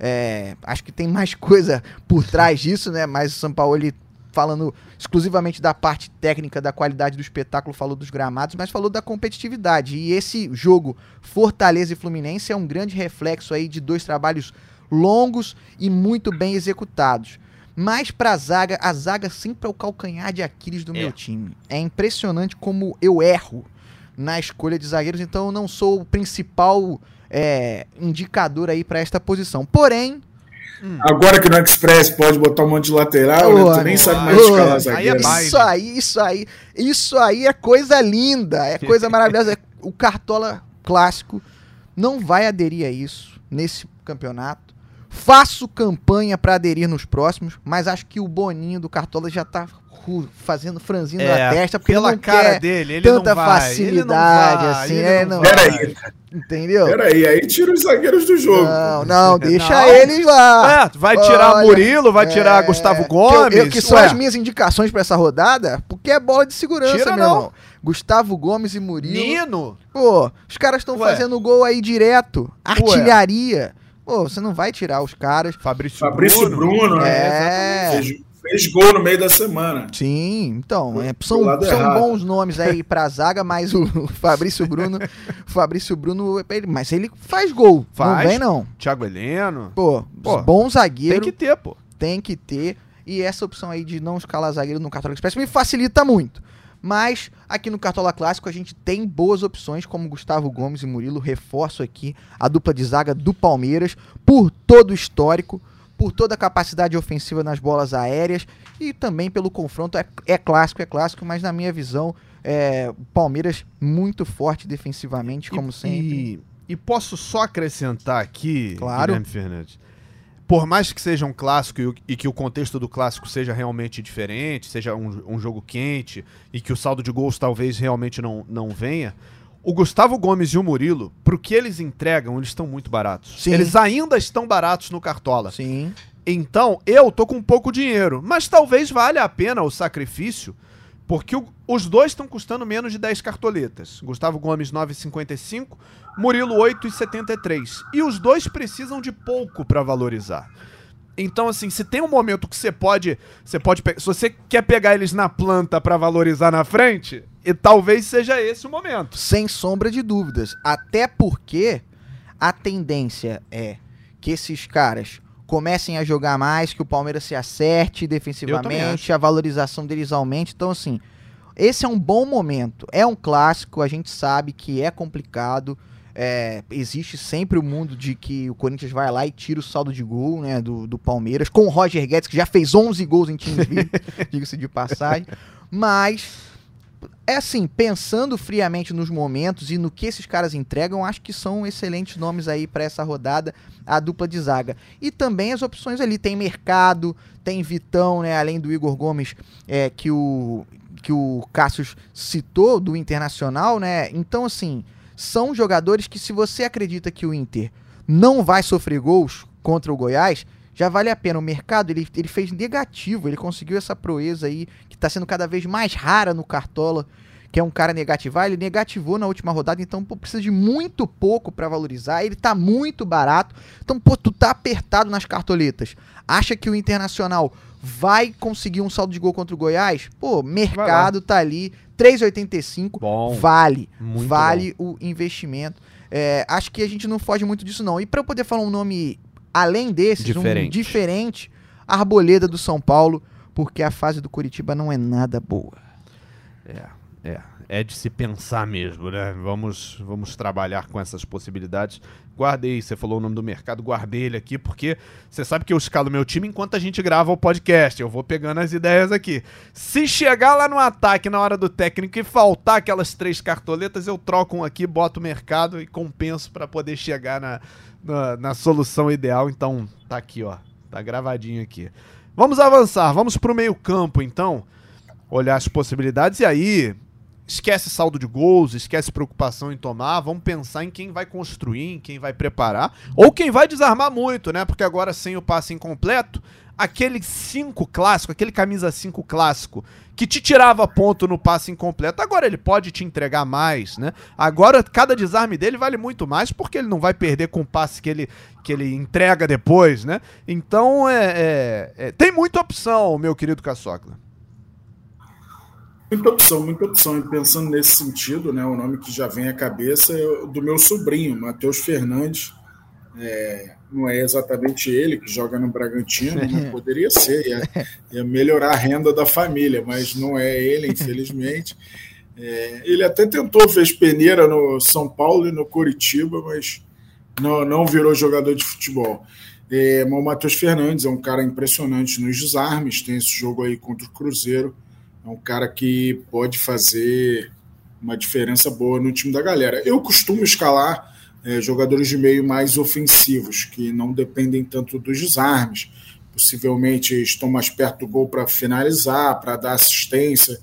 É, acho que tem mais coisa por trás disso, né? Mas o São Paulo ele falando exclusivamente da parte técnica, da qualidade do espetáculo, falou dos gramados, mas falou da competitividade. E esse jogo Fortaleza e Fluminense é um grande reflexo aí de dois trabalhos longos e muito bem executados. Mas para a zaga, a zaga sempre é o calcanhar de Aquiles do é. meu time. É impressionante como eu erro na escolha de zagueiros, então eu não sou o principal é, indicador aí para esta posição. Porém, Hum. Agora que no Express pode botar um monte de lateral, oh, né? tu nem sabe mais oh, escalar zagueiro. É isso aí, isso aí, isso aí é coisa linda, é coisa maravilhosa. O Cartola clássico não vai aderir a isso nesse campeonato. Faço campanha para aderir nos próximos, mas acho que o Boninho do Cartola já tá fazendo franzindo é, a testa, porque pela cara dele, ele tanta não vai, facilidade ele não vai, assim, ele é, não, Peraí. Entendeu? Peraí, aí tira os zagueiros do jogo. Não, não, deixa não. eles lá. É, vai tirar Olha, Murilo, vai tirar é, Gustavo Gomes. Eu, eu, que são as minhas indicações para essa rodada, porque é bola de segurança, Tira, meu não. irmão. Gustavo Gomes e Murilo. Nino! Pô, os caras estão fazendo gol aí direto. Artilharia. Ué. Pô, você não vai tirar os caras. Fabrício, Fabrício Bruno, Bruno né? É. é fez gol no meio da semana. Sim, então, é, são, são bons nomes aí pra zaga, mas o, o Fabrício Bruno, o Fabrício Bruno, ele, mas ele faz gol, faz. não vem não. Thiago Heleno. Pô, pô, bom zagueiro. Tem que ter, pô. Tem que ter, e essa opção aí de não escalar zagueiro no Cartola Express me facilita muito. Mas aqui no Cartola Clássico a gente tem boas opções, como Gustavo Gomes e Murilo. Reforço aqui a dupla de zaga do Palmeiras por todo o histórico por toda a capacidade ofensiva nas bolas aéreas e também pelo confronto. É, é clássico, é clássico, mas na minha visão, é, Palmeiras muito forte defensivamente, como e, sempre. E, e, posso só acrescentar aqui, claro. Guilherme Fernandes. Por mais que seja um clássico e, e, que o contexto do clássico seja realmente diferente, seja um, um jogo quente e que o saldo de gols talvez realmente não, não venha, o Gustavo Gomes e o Murilo, pro que eles entregam, eles estão muito baratos. Sim. Eles ainda estão baratos no Cartola. Sim. Então, eu tô com pouco dinheiro, mas talvez valha a pena o sacrifício, porque o, os dois estão custando menos de 10 cartoletas. Gustavo Gomes 9,55, Murilo 8,73. E os dois precisam de pouco para valorizar. Então, assim, se tem um momento que você pode. Você pode. Se você quer pegar eles na planta para valorizar na frente, e talvez seja esse o momento. Sem sombra de dúvidas. Até porque a tendência é que esses caras comecem a jogar mais, que o Palmeiras se acerte defensivamente, a valorização deles aumente. Então, assim, esse é um bom momento. É um clássico, a gente sabe que é complicado. É, existe sempre o mundo de que o Corinthians vai lá e tira o saldo de gol né, do, do Palmeiras, com o Roger Guedes, que já fez 11 gols em times diga-se de passagem. Mas, é assim, pensando friamente nos momentos e no que esses caras entregam, acho que são excelentes nomes aí para essa rodada, a dupla de zaga. E também as opções ali, tem Mercado, tem Vitão, né, além do Igor Gomes, é, que o que o Cassius citou do Internacional, né? Então, assim, são jogadores que, se você acredita que o Inter não vai sofrer gols contra o Goiás, já vale a pena. O mercado ele, ele fez negativo, ele conseguiu essa proeza aí, que está sendo cada vez mais rara no Cartola, que é um cara negativar, ele negativou na última rodada, então pô, precisa de muito pouco para valorizar, ele tá muito barato. Então, pô, tu tá apertado nas cartoletas. Acha que o Internacional vai conseguir um saldo de gol contra o Goiás? Pô, mercado tá ali, 3,85, Bom, vale. vale o investimento. É, acho que a gente não foge muito disso, não. E para eu poder falar um nome além desses, Diferente. um diferente, Arboleda do São Paulo, porque a fase do Curitiba não é nada boa. É, é. É de se pensar mesmo, né? Vamos, vamos trabalhar com essas possibilidades. Guardei, você falou o nome do mercado, guardei ele aqui, porque você sabe que eu escalo meu time enquanto a gente grava o podcast. Eu vou pegando as ideias aqui. Se chegar lá no ataque na hora do técnico e faltar aquelas três cartoletas, eu troco um aqui, boto o mercado e compenso para poder chegar na, na, na solução ideal. Então, tá aqui, ó. Tá gravadinho aqui. Vamos avançar, vamos pro meio-campo, então. Olhar as possibilidades e aí esquece saldo de gols, esquece preocupação em tomar, vamos pensar em quem vai construir, em quem vai preparar, ou quem vai desarmar muito, né? Porque agora sem o passe incompleto, aquele 5 clássico, aquele camisa 5 clássico, que te tirava ponto no passe incompleto, agora ele pode te entregar mais, né? Agora cada desarme dele vale muito mais porque ele não vai perder com o passe que ele, que ele entrega depois, né? Então é, é- é- tem muita opção, meu querido Caçocla. Muita opção, muita opção. E pensando nesse sentido, né, o nome que já vem à cabeça é do meu sobrinho, Matheus Fernandes. É, não é exatamente ele que joga no Bragantino, mas poderia ser, ia, ia melhorar a renda da família, mas não é ele, infelizmente. É, ele até tentou, fez peneira no São Paulo e no Curitiba, mas não, não virou jogador de futebol. É, o Matheus Fernandes é um cara impressionante nos desarmes, tem esse jogo aí contra o Cruzeiro. É um cara que pode fazer uma diferença boa no time da galera. Eu costumo escalar é, jogadores de meio mais ofensivos, que não dependem tanto dos desarmes. Possivelmente estão mais perto do gol para finalizar, para dar assistência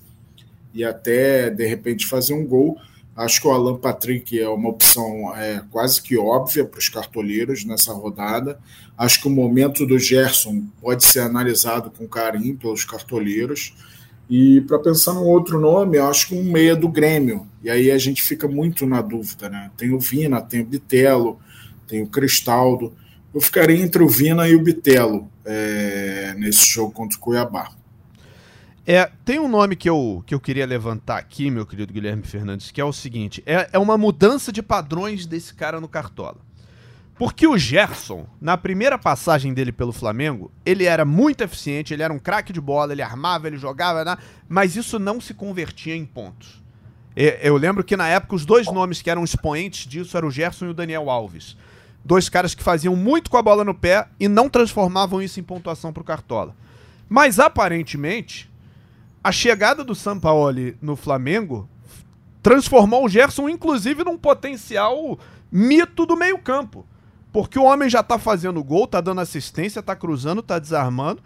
e até, de repente, fazer um gol. Acho que o Alan Patrick é uma opção é, quase que óbvia para os cartoleiros nessa rodada. Acho que o momento do Gerson pode ser analisado com carinho pelos cartoleiros. E para pensar num outro nome, eu acho que um meia do Grêmio. E aí a gente fica muito na dúvida, né? Tem o Vina, tem o Bitelo, tem o Cristaldo. Eu ficaria entre o Vina e o Bitelo é, nesse jogo contra o Cuiabá. É, tem um nome que eu, que eu queria levantar aqui, meu querido Guilherme Fernandes, que é o seguinte: é, é uma mudança de padrões desse cara no Cartola. Porque o Gerson, na primeira passagem dele pelo Flamengo, ele era muito eficiente, ele era um craque de bola, ele armava, ele jogava, né? mas isso não se convertia em pontos. Eu lembro que na época os dois nomes que eram expoentes disso eram o Gerson e o Daniel Alves. Dois caras que faziam muito com a bola no pé e não transformavam isso em pontuação pro Cartola. Mas aparentemente, a chegada do Sampaoli no Flamengo transformou o Gerson, inclusive, num potencial mito do meio-campo. Porque o homem já tá fazendo gol, tá dando assistência, tá cruzando, tá desarmando.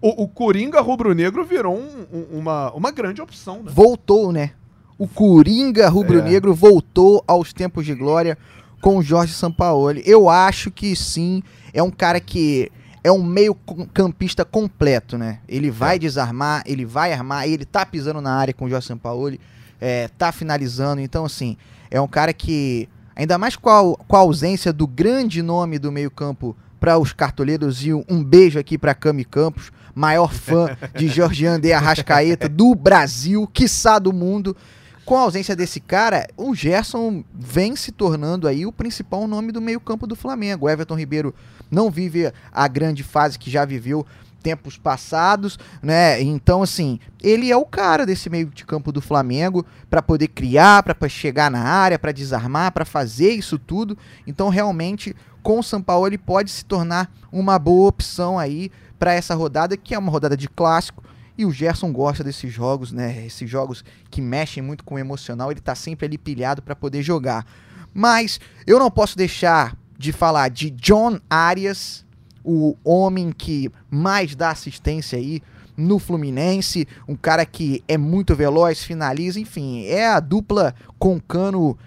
O, o Coringa rubro-negro virou um- um- uma, uma grande opção, né? Voltou, né? O Coringa rubro-negro voltou aos tempos de glória com o Jorge Sampaoli. Eu acho que sim, é um cara que é um meio com- campista completo, né? Ele vai desarmar, ele vai armar, ele tá pisando na área com o Jorge Sampaoli, é, tá finalizando. Então, assim, é um cara que, ainda mais com a, com a ausência do grande nome do meio-campo para os cartoleiros, e um, beijo aqui para Cami Campos, maior fã de Jorge de Arrascaeta do Brasil, quiçá do mundo. Com a ausência desse cara, o Gerson vem se tornando aí o principal nome do meio-campo do Flamengo. O Everton Ribeiro não vive a grande fase que já viveu tempos passados, né? Então, assim, ele é o cara desse meio de campo do Flamengo para poder criar, para chegar na área, para desarmar, para fazer isso tudo. Então, realmente, com o São Paulo ele pode se tornar uma boa opção aí para essa rodada, que é uma rodada de clássico. E o Gerson gosta desses jogos, né? Esses jogos que mexem muito com o emocional, ele tá sempre ali pilhado para poder jogar. Mas eu não posso deixar de falar de John Arias, o homem que mais dá assistência aí no Fluminense, um cara que é muito veloz, finaliza, enfim, é a dupla com Cano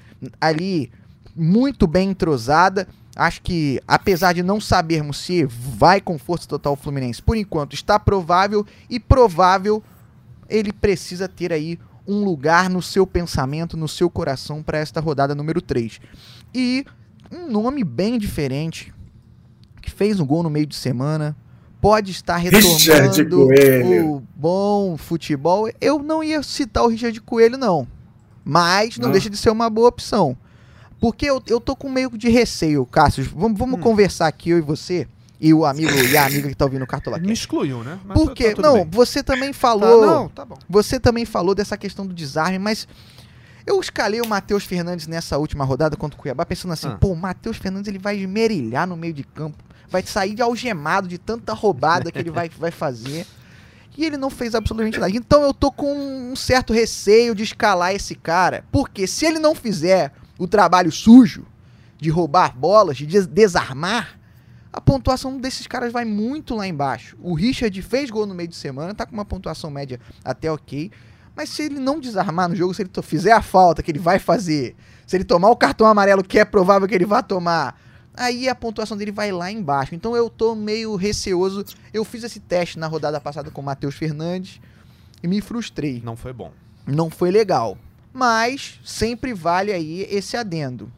ali muito bem entrosada. Acho que, apesar de não sabermos se vai com força total o Fluminense, por enquanto está provável e provável ele precisa ter aí um lugar no seu pensamento, no seu coração para esta rodada número 3. E um nome bem diferente, que fez um gol no meio de semana, pode estar retomando o bom futebol. Eu não ia citar o Richard Coelho, não. Mas não, não. deixa de ser uma boa opção. Porque eu, eu tô com meio de receio, Cássio. Vamos, vamos hum. conversar aqui, eu e você. E o amigo e a amiga que tá ouvindo o Cartola Me excluiu, né? Mas Porque, tá não, bem. você também falou. Tá, não, tá bom. Você também falou dessa questão do desarme, mas eu escalei o Matheus Fernandes nessa última rodada contra o Cuiabá, pensando assim, ah. pô, o Matheus Fernandes ele vai esmerilhar no meio de campo, vai sair de algemado de tanta roubada que ele vai, vai fazer. E ele não fez absolutamente nada. Então eu tô com um certo receio de escalar esse cara, porque se ele não fizer o trabalho sujo de roubar bolas, de desarmar, a pontuação desses caras vai muito lá embaixo. O Richard fez gol no meio de semana, tá com uma pontuação média até ok. Mas se ele não desarmar no jogo, se ele fizer a falta que ele vai fazer, se ele tomar o cartão amarelo que é provável que ele vá tomar, aí a pontuação dele vai lá embaixo. Então eu tô meio receoso. Eu fiz esse teste na rodada passada com o Matheus Fernandes e me frustrei. Não foi bom. Não foi legal. Mas sempre vale aí esse adendo.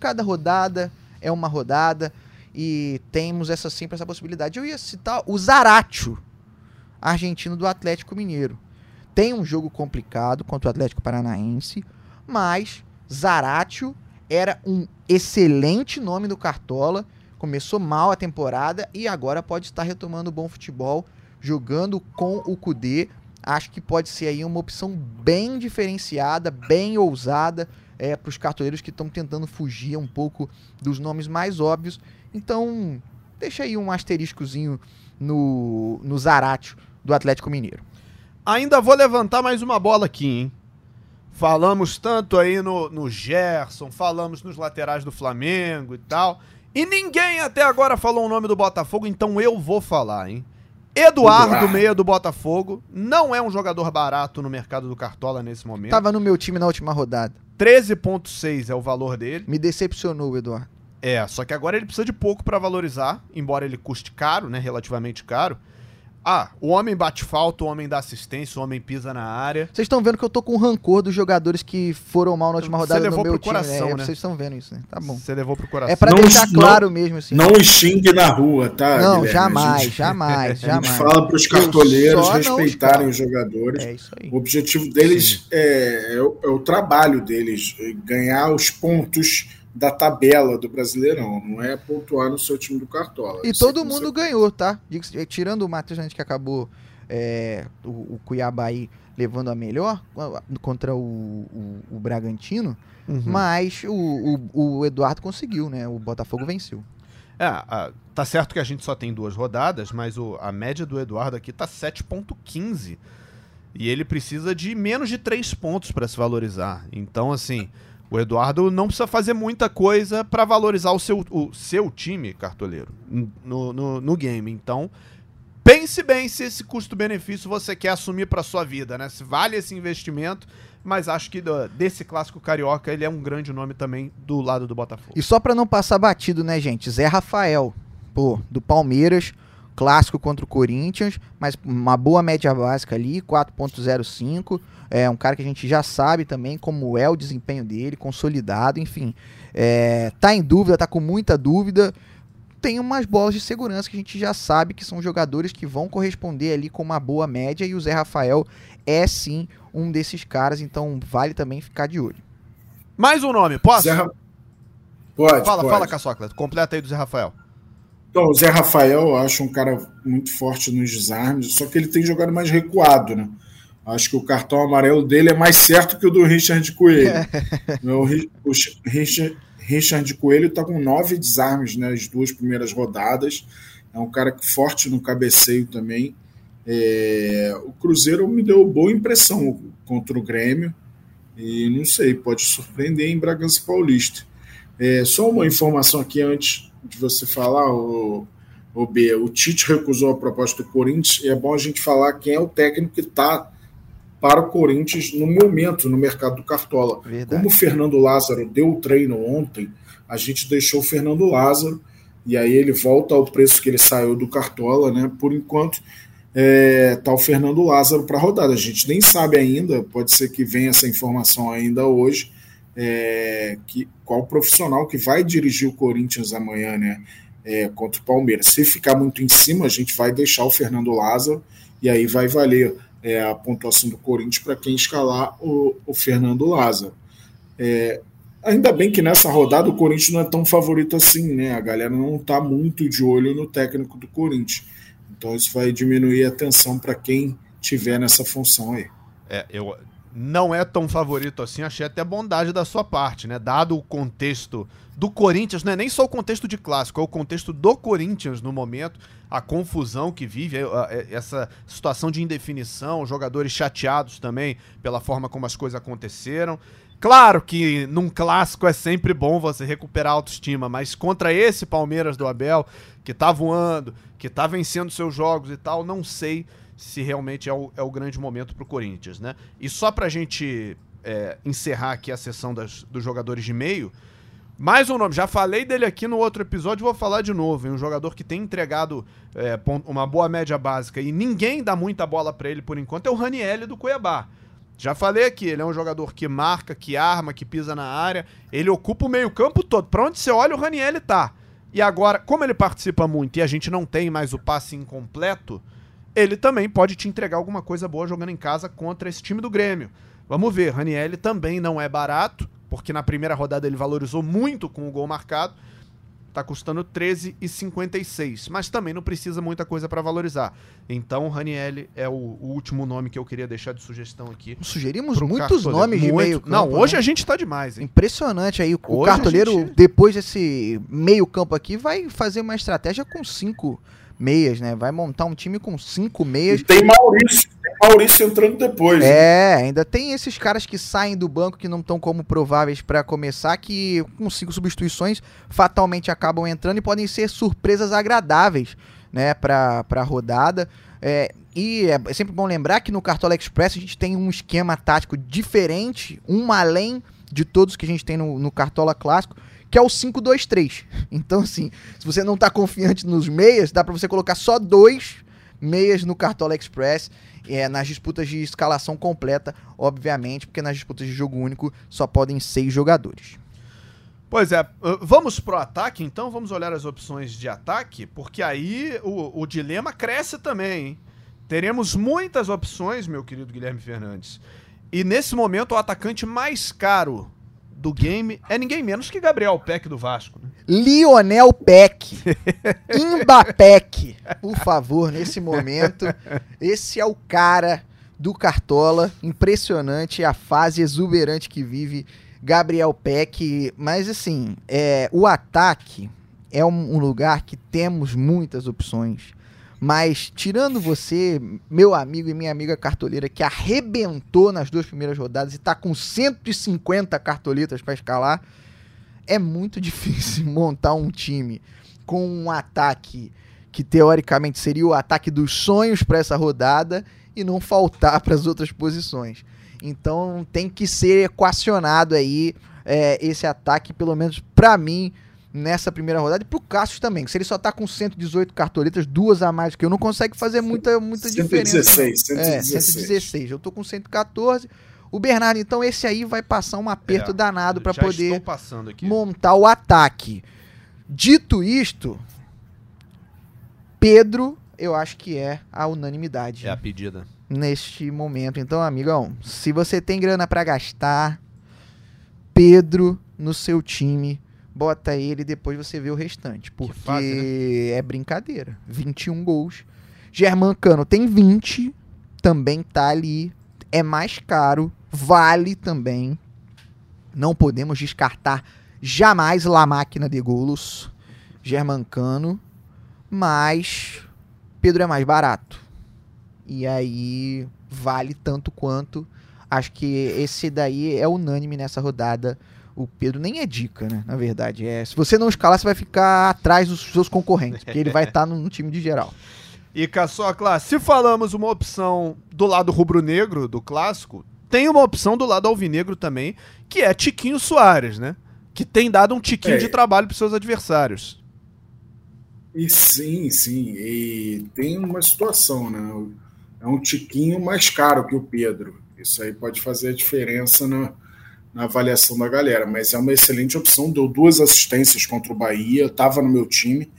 Cada rodada é uma rodada e temos essa sempre essa possibilidade. Eu ia citar o Zaratio, argentino do Atlético Mineiro. Tem um jogo complicado contra o Atlético Paranaense, mas Zaratio era um excelente nome do Cartola. Começou mal a temporada e agora pode estar retomando bom futebol, jogando com o Kudê acho que pode ser aí uma opção bem diferenciada, bem ousada é, para os cartoleiros que estão tentando fugir um pouco dos nomes mais óbvios. Então, deixa aí um asteriscozinho no, no Zaratio do Atlético Mineiro. Ainda vou levantar mais uma bola aqui, hein? Falamos tanto aí no, no Gerson, falamos nos laterais do Flamengo e tal. E ninguém até agora falou o nome do Botafogo, então eu vou falar, hein? Eduardo, meia do Botafogo, não é um jogador barato no mercado do Cartola nesse momento. Tava no meu time na última rodada. 13.6 é o valor dele. Me decepcionou o Eduardo. É, só que agora ele precisa de pouco para valorizar, embora ele custe caro, né, relativamente caro. Ah, o homem bate falta, o homem dá assistência, o homem pisa na área. Vocês estão vendo que eu tô com rancor dos jogadores que foram mal na última rodada levou no meu pro time. Coração, é, né? Vocês estão vendo isso, né? Tá bom. Você levou pro coração. É pra não, deixar claro mesmo, assim. Não xingue na rua, tá? Não, Guilherme? jamais, gente, jamais, jamais. A gente fala pros cartoleiros respeitarem os jogadores. É isso aí. O objetivo deles é, é, o, é o trabalho deles, é ganhar os pontos da tabela do Brasileirão, não é pontuar no seu time do Cartola. E todo mundo você... ganhou, tá? Tirando o Matheus, a gente que acabou é, o, o Cuiabá aí levando a melhor contra o, o, o Bragantino, uhum. mas o, o, o, Eduardo conseguiu, né? O Botafogo venceu. É, a, tá certo que a gente só tem duas rodadas, mas o, a média do Eduardo aqui tá 7.15. E ele precisa de menos de 3 pontos para se valorizar. Então, assim, o Eduardo não precisa fazer muita coisa para valorizar o seu, o seu time, cartoleiro, no, no, no game. Então, Pense bem se esse custo-benefício você quer assumir para sua vida, né? Se vale esse investimento, mas acho que do, desse clássico carioca ele é um grande nome também do lado do Botafogo. E só para não passar batido, né, gente? Zé Rafael, pô, do Palmeiras, clássico contra o Corinthians, mas uma boa média básica ali, 4.05. É um cara que a gente já sabe também como é o desempenho dele, consolidado, enfim. É, tá em dúvida, tá com muita dúvida tem umas bolas de segurança que a gente já sabe que são jogadores que vão corresponder ali com uma boa média e o Zé Rafael é sim um desses caras, então vale também ficar de olho. Mais um nome, posso? Zé. Pode, Fala, pode. fala, Caçocla, completa aí do Zé Rafael. Então, o Zé Rafael eu acho um cara muito forte nos desarmes, só que ele tem jogado mais recuado, né? Acho que o cartão amarelo dele é mais certo que o do Richard Coelho. o, Richard, Richard Coelho está com nove desarmes nas né, duas primeiras rodadas. É um cara forte no cabeceio também. É, o Cruzeiro me deu boa impressão contra o Grêmio. E não sei, pode surpreender em Bragança Paulista. É, só uma informação aqui antes de você falar, o, o B. O Tite recusou a proposta do Corinthians. E é bom a gente falar quem é o técnico que está para o Corinthians no momento no mercado do Cartola. Verdade. Como o Fernando Lázaro deu o treino ontem, a gente deixou o Fernando Lázaro e aí ele volta ao preço que ele saiu do Cartola, né? Por enquanto, é, tá o Fernando Lázaro para rodada. A gente nem sabe ainda, pode ser que venha essa informação ainda hoje, é, que, qual profissional que vai dirigir o Corinthians amanhã, né? É, contra o Palmeiras. Se ficar muito em cima, a gente vai deixar o Fernando Lázaro e aí vai valer é, a pontuação do Corinthians para quem escalar o, o Fernando Lázaro. É, ainda bem que nessa rodada o Corinthians não é tão favorito assim, né? A galera não está muito de olho no técnico do Corinthians. Então isso vai diminuir a tensão para quem tiver nessa função aí. É, eu não é tão favorito assim, achei até bondade da sua parte, né? Dado o contexto do Corinthians, não é nem só o contexto de clássico, é o contexto do Corinthians no momento, a confusão que vive, essa situação de indefinição, jogadores chateados também pela forma como as coisas aconteceram. Claro que num clássico é sempre bom você recuperar a autoestima, mas contra esse Palmeiras do Abel, que tá voando, que tá vencendo seus jogos e tal, não sei se realmente é o, é o grande momento pro Corinthians, né? E só pra gente é, encerrar aqui a sessão das, dos jogadores de meio, mais um nome, já falei dele aqui no outro episódio, vou falar de novo. Hein? Um jogador que tem entregado é, uma boa média básica e ninguém dá muita bola para ele por enquanto é o Ranielli do Cuiabá. Já falei aqui, ele é um jogador que marca, que arma, que pisa na área. Ele ocupa o meio-campo todo. Pra onde você olha, o Ranielli tá. E agora, como ele participa muito e a gente não tem mais o passe incompleto, ele também pode te entregar alguma coisa boa jogando em casa contra esse time do Grêmio. Vamos ver, Ranielli também não é barato, porque na primeira rodada ele valorizou muito com o gol marcado. Tá custando 13,56, mas também não precisa muita coisa para valorizar. Então, Ranielli é o, o, último nome que eu queria deixar de sugestão aqui. Sugerimos muitos nomes de meio campo. Não, hoje né? a gente tá demais, hein? Impressionante aí. O hoje cartoleiro, gente... depois desse meio campo aqui, vai fazer uma estratégia com cinco meias, né? Vai montar um time com cinco meias. E tem Maurício, tem Maurício entrando depois. É, né? ainda tem esses caras que saem do banco que não estão como prováveis para começar, que com cinco substituições fatalmente acabam entrando e podem ser surpresas agradáveis, né, para a rodada. É, e é sempre bom lembrar que no Cartola Express a gente tem um esquema tático diferente, um além de todos que a gente tem no, no Cartola Clássico que é o 5-2-3. Então, assim, se você não está confiante nos meias, dá para você colocar só dois meias no Cartola Express, é, nas disputas de escalação completa, obviamente, porque nas disputas de jogo único só podem seis jogadores. Pois é, vamos pro ataque então, vamos olhar as opções de ataque, porque aí o, o dilema cresce também, hein? Teremos muitas opções, meu querido Guilherme Fernandes. E nesse momento, o atacante mais caro do game é ninguém menos que Gabriel Peck do Vasco. Né? Lionel Peck. Imbapec. Por favor, nesse momento. Esse é o cara do Cartola. Impressionante a fase exuberante que vive Gabriel Peck. Mas assim, é, o ataque é um, um lugar que temos muitas opções. Mas, tirando você, meu amigo e minha amiga cartoleira, que arrebentou nas duas primeiras rodadas e tá com 150 cartoletas para escalar, é muito difícil montar um time com um ataque que teoricamente seria o ataque dos sonhos para essa rodada e não faltar para as outras posições. Então tem que ser equacionado aí é, esse ataque, pelo menos para mim, nessa primeira rodada. E pro Cassius também, se ele só tá com 118 cartoletas, duas a mais que eu, não consegue fazer muita, muita 116, diferença. 116. É, 116. Eu tô com 114. O Bernardo, então, esse aí vai passar um aperto é, danado para poder montar o ataque. Dito isto, Pedro, eu acho que é a unanimidade. É a pedida. Neste momento. Então, amigão, se você tem grana para gastar, Pedro no seu time bota ele e depois você vê o restante. Porque fase, né? é brincadeira. 21 gols. German Cano tem 20, também tá ali. É mais caro, vale também. Não podemos descartar jamais La Máquina de Golos. Germancano. Mas Pedro é mais barato. E aí vale tanto quanto. Acho que esse daí é unânime nessa rodada o Pedro nem é dica, né? Na verdade. É, se você não escalar, você vai ficar atrás dos seus concorrentes, porque ele vai estar tá no, no, time de geral. E Caçocla, se falamos uma opção do lado rubro-negro do clássico, tem uma opção do lado alvinegro também, que é Tiquinho Soares, né? Que tem dado um tiquinho é. de trabalho para seus adversários. E sim, sim. E tem uma situação, né? É um tiquinho mais caro que o Pedro. Isso aí pode fazer a diferença na, na avaliação da galera. Mas é uma excelente opção. Deu duas assistências contra o Bahia. Estava no meu time.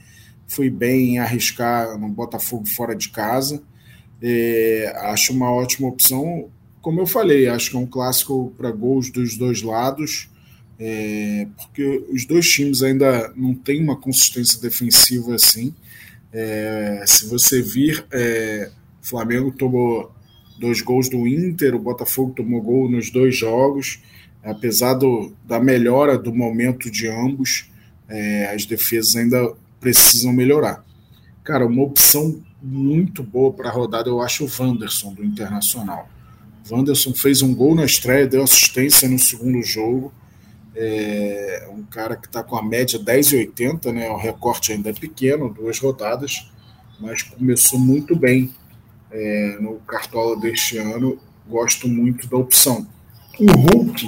Fui bem em arriscar no Botafogo fora de casa. É, acho uma ótima opção. Como eu falei, acho que é um clássico para gols dos dois lados é, porque os dois times ainda não têm uma consistência defensiva assim. É, se você vir, é, o Flamengo tomou dois gols do Inter, o Botafogo tomou gol nos dois jogos. Apesar do, da melhora do momento de ambos, é, as defesas ainda precisam melhorar. Cara, uma opção muito boa para a rodada eu acho o Wanderson do Internacional. Wanderson fez um gol na estreia, deu assistência no segundo jogo. É um cara que está com a média 10,80, né? O recorte ainda é pequeno, duas rodadas, mas começou muito bem é, no Cartola deste ano. Gosto muito da opção. O Hulk,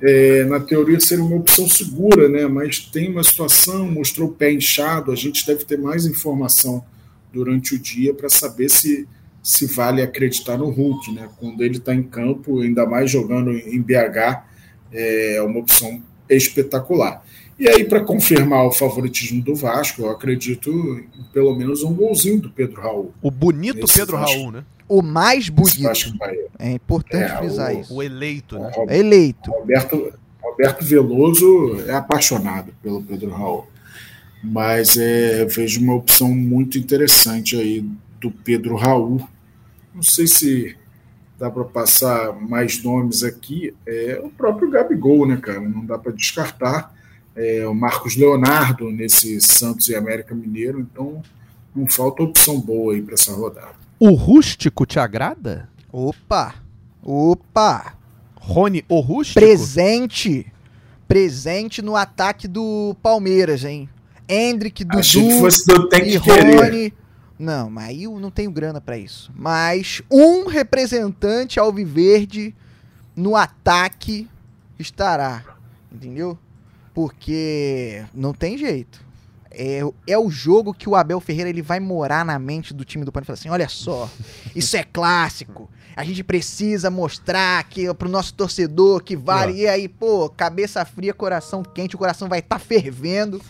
é, na teoria, seria uma opção segura, né? Mas tem uma situação, mostrou o pé inchado. A gente deve ter mais informação durante o dia para saber se se vale acreditar no Hulk, né? Quando ele está em campo, ainda mais jogando em BH é uma opção espetacular. E aí, para confirmar o favoritismo do Vasco, eu acredito em pelo menos um golzinho do Pedro Raul. O bonito Pedro Vasco, Raul, né? O mais bonito. É importante é, frisar o, isso. O eleito, né? O, eleito. Roberto, Roberto Veloso é apaixonado pelo Pedro Raul. Mas é, vejo uma opção muito interessante aí do Pedro Raul. Não sei se dá para passar mais nomes aqui, é o próprio Gabigol, né, cara? Não dá para descartar. É, o Marcos Leonardo nesse Santos e América Mineiro, então não falta opção boa aí para essa rodada. O rústico te agrada? Opa! Opa! Rony, o rústico? Presente! Presente no ataque do Palmeiras, hein? Hendrick, Dudu Achei que fosse do e Rony. Não, mas aí eu não tenho grana para isso. Mas um representante alviverde no ataque estará, entendeu? Porque não tem jeito. É, é o jogo que o Abel Ferreira ele vai morar na mente do time do Pano e falar assim: olha só, isso é clássico. A gente precisa mostrar que pro nosso torcedor que vale. E aí, pô, cabeça fria, coração quente, o coração vai estar tá fervendo.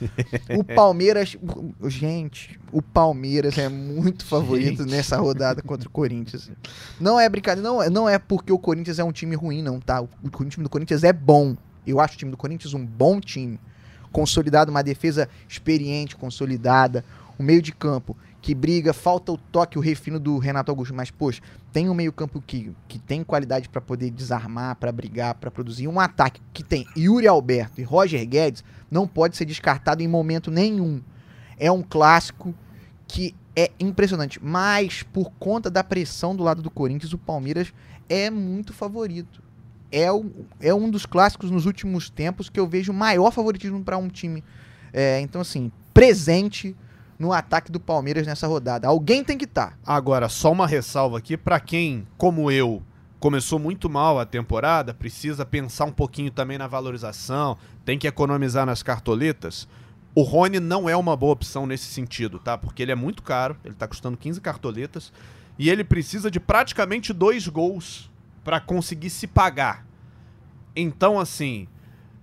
o Palmeiras. Gente, o Palmeiras é muito favorito gente. nessa rodada contra o Corinthians. Não é brincadeira, não, não é porque o Corinthians é um time ruim, não, tá? O, o time do Corinthians é bom. Eu acho o time do Corinthians um bom time. Consolidado, uma defesa experiente, consolidada. O meio de campo que briga, falta o toque, o refino do Renato Augusto, mas, poxa, tem um meio-campo que, que tem qualidade para poder desarmar, para brigar, para produzir. Um ataque que tem Yuri Alberto e Roger Guedes não pode ser descartado em momento nenhum. É um clássico que é impressionante, mas por conta da pressão do lado do Corinthians, o Palmeiras é muito favorito. É, o, é um dos clássicos nos últimos tempos que eu vejo maior favoritismo para um time. É, então, assim, presente no ataque do Palmeiras nessa rodada. Alguém tem que estar. Tá. Agora, só uma ressalva aqui para quem, como eu, começou muito mal a temporada, precisa pensar um pouquinho também na valorização, tem que economizar nas cartoletas. O Rony não é uma boa opção nesse sentido, tá? Porque ele é muito caro, ele tá custando 15 cartoletas e ele precisa de praticamente dois gols para conseguir se pagar. Então, assim,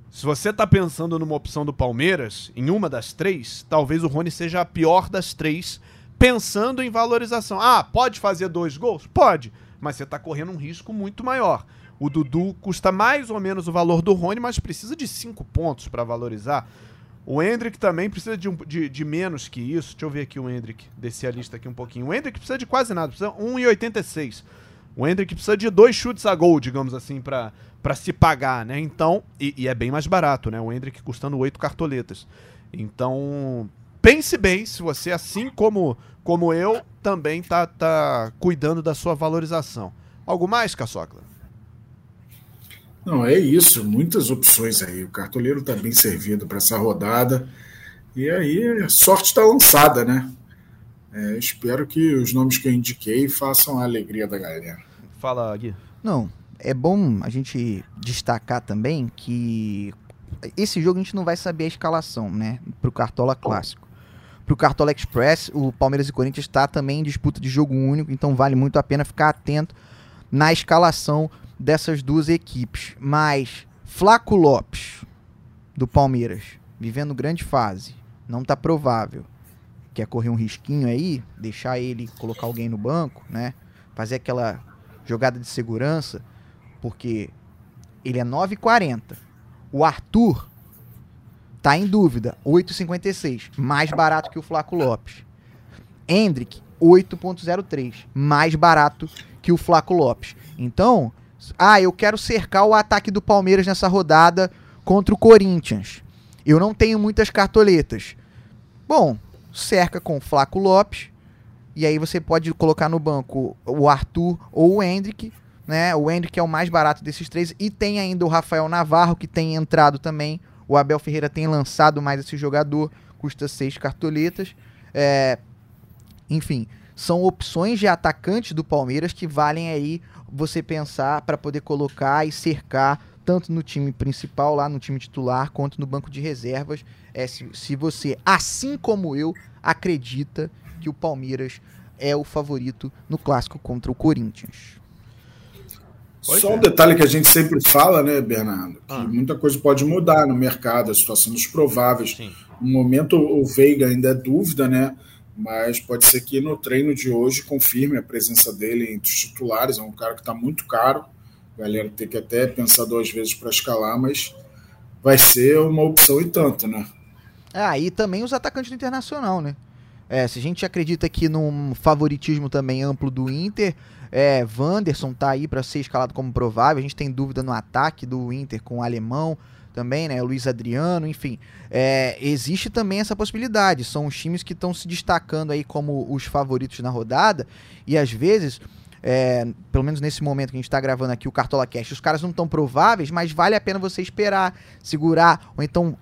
se você tá pensando numa opção do Palmeiras, em uma das três, talvez o Rony seja a pior das três, pensando em valorização. Ah, pode fazer dois gols? Pode, mas você tá correndo um risco muito maior. O Dudu custa mais ou menos o valor do Rony, mas precisa de cinco pontos para valorizar. O Hendrick também precisa de, um, de, de, menos que isso. Deixa eu ver aqui o Hendrick, descer a lista aqui um pouquinho. O Hendrick precisa de quase nada, precisa 1,86. O Hendrick precisa de dois chutes a gol, digamos assim, para se pagar, né? Então, e, e, é bem mais barato, né? O Hendrick custando oito cartoletas. Então, pense bem se você, assim como, como eu, também tá, tá cuidando da sua valorização. Algo mais, Caçocla? Não, é isso. Muitas opções aí. O cartoleiro está bem servido para essa rodada. E aí, a sorte está lançada, né? É, espero que os nomes que eu indiquei façam a alegria da galera. Fala, Gui. Não, é bom a gente destacar também que esse jogo a gente não vai saber a escalação, né? Pro Cartola Clássico. pro Cartola Express, o Palmeiras e Corinthians está também em disputa de jogo único, então vale muito a pena ficar atento na escalação dessas duas equipes. Mas Flaco Lopes, do Palmeiras, vivendo grande fase, não tá provável. Quer correr um risquinho aí, deixar ele colocar alguém no banco, né? Fazer aquela jogada de segurança, porque ele é 9,40. O Arthur tá em dúvida, 8,56, mais barato que o Flaco Lopes. Hendrick, 8,03, mais barato que o Flaco Lopes. Então, ah, eu quero cercar o ataque do Palmeiras nessa rodada contra o Corinthians. Eu não tenho muitas cartoletas. Bom, cerca com o Flaco Lopes. E aí você pode colocar no banco o Arthur ou o Hendrick. Né? O Hendrick é o mais barato desses três. E tem ainda o Rafael Navarro, que tem entrado também. O Abel Ferreira tem lançado mais esse jogador. Custa seis cartoletas. É... Enfim, são opções de atacantes do Palmeiras que valem aí você pensar para poder colocar e cercar tanto no time principal, lá no time titular, quanto no banco de reservas. É, se, se você, assim como eu, acredita que o Palmeiras é o favorito no clássico contra o Corinthians. Pois Só é. um detalhe que a gente sempre fala, né, Bernardo? Que ah. muita coisa pode mudar no mercado, a situação dos prováveis. Sim. No momento, o Veiga ainda é dúvida, né? mas pode ser que no treino de hoje confirme a presença dele entre os titulares. É um cara que está muito caro, galera tem que até pensar duas vezes para escalar, mas vai ser uma opção e tanto, né? Ah, e também os atacantes do Internacional, né? É, se a gente acredita aqui num favoritismo também amplo do Inter, é, Wanderson tá aí para ser escalado como provável. A gente tem dúvida no ataque do Inter com o alemão também, né? Luiz Adriano, enfim. É, existe também essa possibilidade. São os times que estão se destacando aí como os favoritos na rodada. E às vezes, é, pelo menos nesse momento que a gente está gravando aqui o Cartola Cash, os caras não estão prováveis, mas vale a pena você esperar, segurar, ou então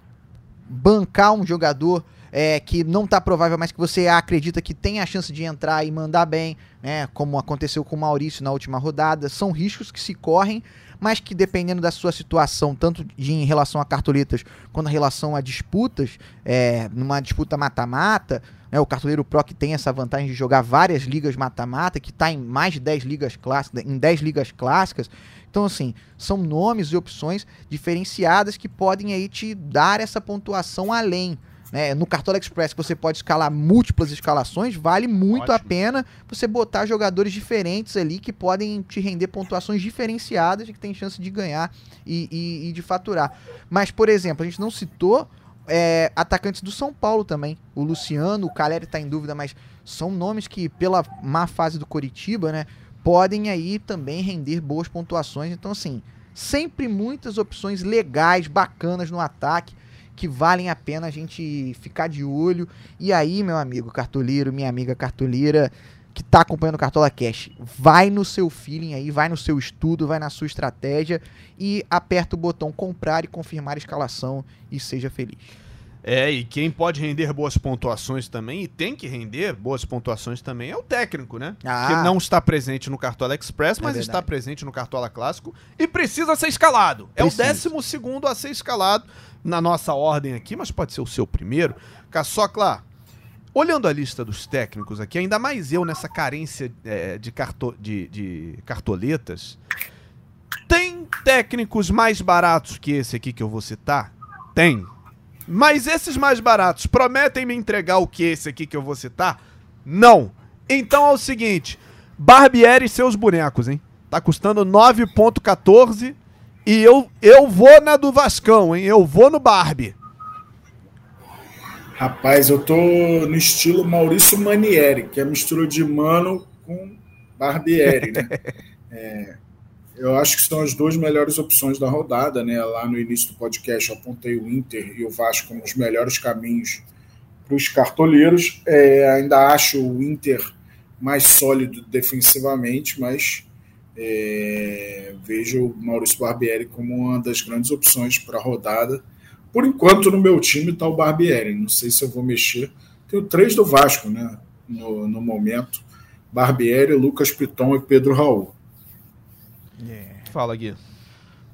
bancar um jogador é, que não está provável, mas que você acredita que tem a chance de entrar e mandar bem, né? Como aconteceu com o Maurício na última rodada. São riscos que se correm, mas que dependendo da sua situação, tanto de, em relação a cartoletas quanto em relação a disputas, é, numa disputa mata-mata, né, o Cartoleiro Pro que tem essa vantagem de jogar várias ligas mata-mata, que está em mais de 10 ligas clássicas, em 10 ligas clássicas. Então, assim, são nomes e opções diferenciadas que podem aí te dar essa pontuação além. Né? No Cartola Express que você pode escalar múltiplas escalações, vale muito Ótimo. a pena você botar jogadores diferentes ali que podem te render pontuações diferenciadas e que tem chance de ganhar e, e, e de faturar. Mas, por exemplo, a gente não citou é, atacantes do São Paulo também. O Luciano, o Caleri está em dúvida, mas são nomes que, pela má fase do Coritiba, né, podem aí também render boas pontuações. Então, assim, sempre muitas opções legais, bacanas no ataque que valem a pena a gente ficar de olho. E aí, meu amigo cartoleiro, minha amiga cartoleira que está acompanhando o Cartola Cash, vai no seu feeling aí, vai no seu estudo, vai na sua estratégia e aperta o botão comprar e confirmar a escalação e seja feliz. É, e quem pode render boas pontuações também, e tem que render boas pontuações também, é o técnico, né? Ah, que não está presente no Cartola Express, mas é está presente no Cartola Clássico e precisa ser escalado. Precisa. É o décimo segundo a ser escalado na nossa ordem aqui, mas pode ser o seu primeiro. Caçocla, olhando a lista dos técnicos aqui, ainda mais eu nessa carência é, de, carto de, de cartoletas, tem técnicos mais baratos que esse aqui que eu vou citar? Tem. Mas esses mais baratos prometem me entregar o que esse aqui que eu vou citar? Não. Então é o seguinte, Barbieri e seus bonecos, hein? Tá custando 9.14 e eu eu vou na do Vascão, hein? Eu vou no Barbie. Rapaz, eu tô no estilo Maurício Manieri, que é mistura de mano com Barbieri, né? é, eu acho que são as duas melhores opções da rodada, né? Lá no início do podcast eu apontei o Inter e o Vasco como os melhores caminhos para os cartoleiros. É, ainda acho o Inter mais sólido defensivamente, mas é, vejo o Maurício Barbieri como uma das grandes opções para a rodada. Por enquanto, no meu time está o Barbieri. Não sei se eu vou mexer. Tenho três do Vasco, né? No, no momento: Barbieri, Lucas Piton e Pedro Raul. Yeah. Fala, Gui.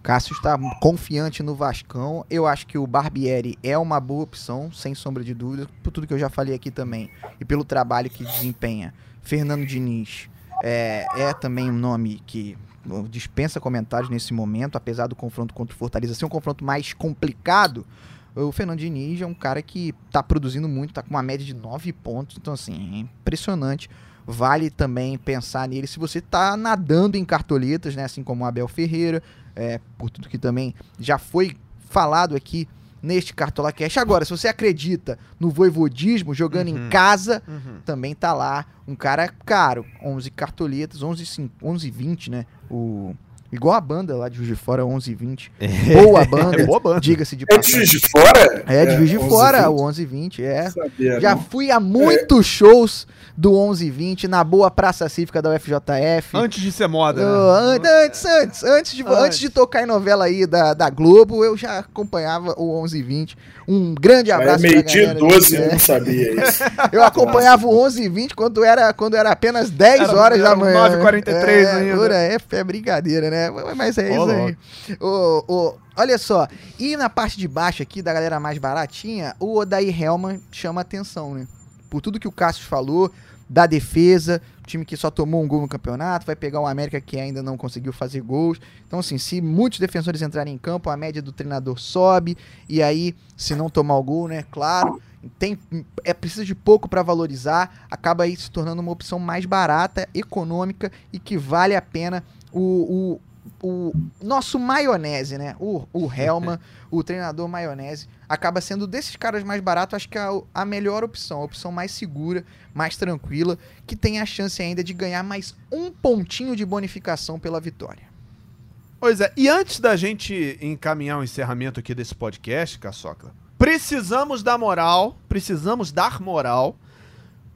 Cássio está confiante no Vascão. Eu acho que o Barbieri é uma boa opção, sem sombra de dúvida, por tudo que eu já falei aqui também. E pelo trabalho que desempenha. Fernando Diniz é, é também um nome que dispensa comentários nesse momento, apesar do confronto contra o Fortaleza ser um confronto mais complicado. O Fernando Diniz é um cara que está produzindo muito, está com uma média de 9 pontos, então assim, é impressionante. Vale também pensar nele se você está nadando em cartoletas, né, assim como o Abel Ferreira, é, por tudo que também já foi falado aqui neste Cartola Cash. Agora, se você acredita no voivodismo, jogando uhum. em casa, uhum. também tá lá um cara caro, 11 cartoletas, 11, 11 20, né? O Igual a banda lá de Juiz de Fora, 11 e 20. É. Boa banda. É boa banda. Diga-se de passagem. É de Juiz de Fora? É, de Juiz de é, Fora, o 11 e 20, é. Sabia, Já não. fui a muitos é. shows do 11 e 20 na boa Praça Cívica da UFJF. Antes de ser moda, né? Uh, antes, antes, antes de, antes. antes de tocar em novela aí da, da Globo, eu já acompanhava o 11 e 20. Um grande abraço é, meio-dia 12, eu não sabia isso. eu acompanhava o 11 e 20 quando era, quando era apenas 10 era, horas era da manhã. 9h43 é, ainda. É, é brincadeira, né? Mas é isso aí. O, o, olha só, e na parte de baixo aqui, da galera mais baratinha, o Odair Helman chama atenção, né? Por tudo que o Cássio falou, da defesa, time que só tomou um gol no campeonato, vai pegar o América que ainda não conseguiu fazer gols. Então, assim, se muitos defensores entrarem em campo, a média do treinador sobe, e aí, se não tomar o gol, né, claro, tem, é precisa de pouco para valorizar, acaba aí se tornando uma opção mais barata, econômica e que vale a pena o, o, nosso maionese, né? O, o Helma, o treinador maionese, acaba sendo desses caras mais baratos, acho que é a, a melhor opção, a opção mais segura, mais tranquila, que tem a chance ainda de ganhar mais um pontinho de bonificação pela vitória. Pois é, e antes da gente encaminhar o encerramento aqui desse podcast, Caçocla, precisamos dar moral, precisamos dar moral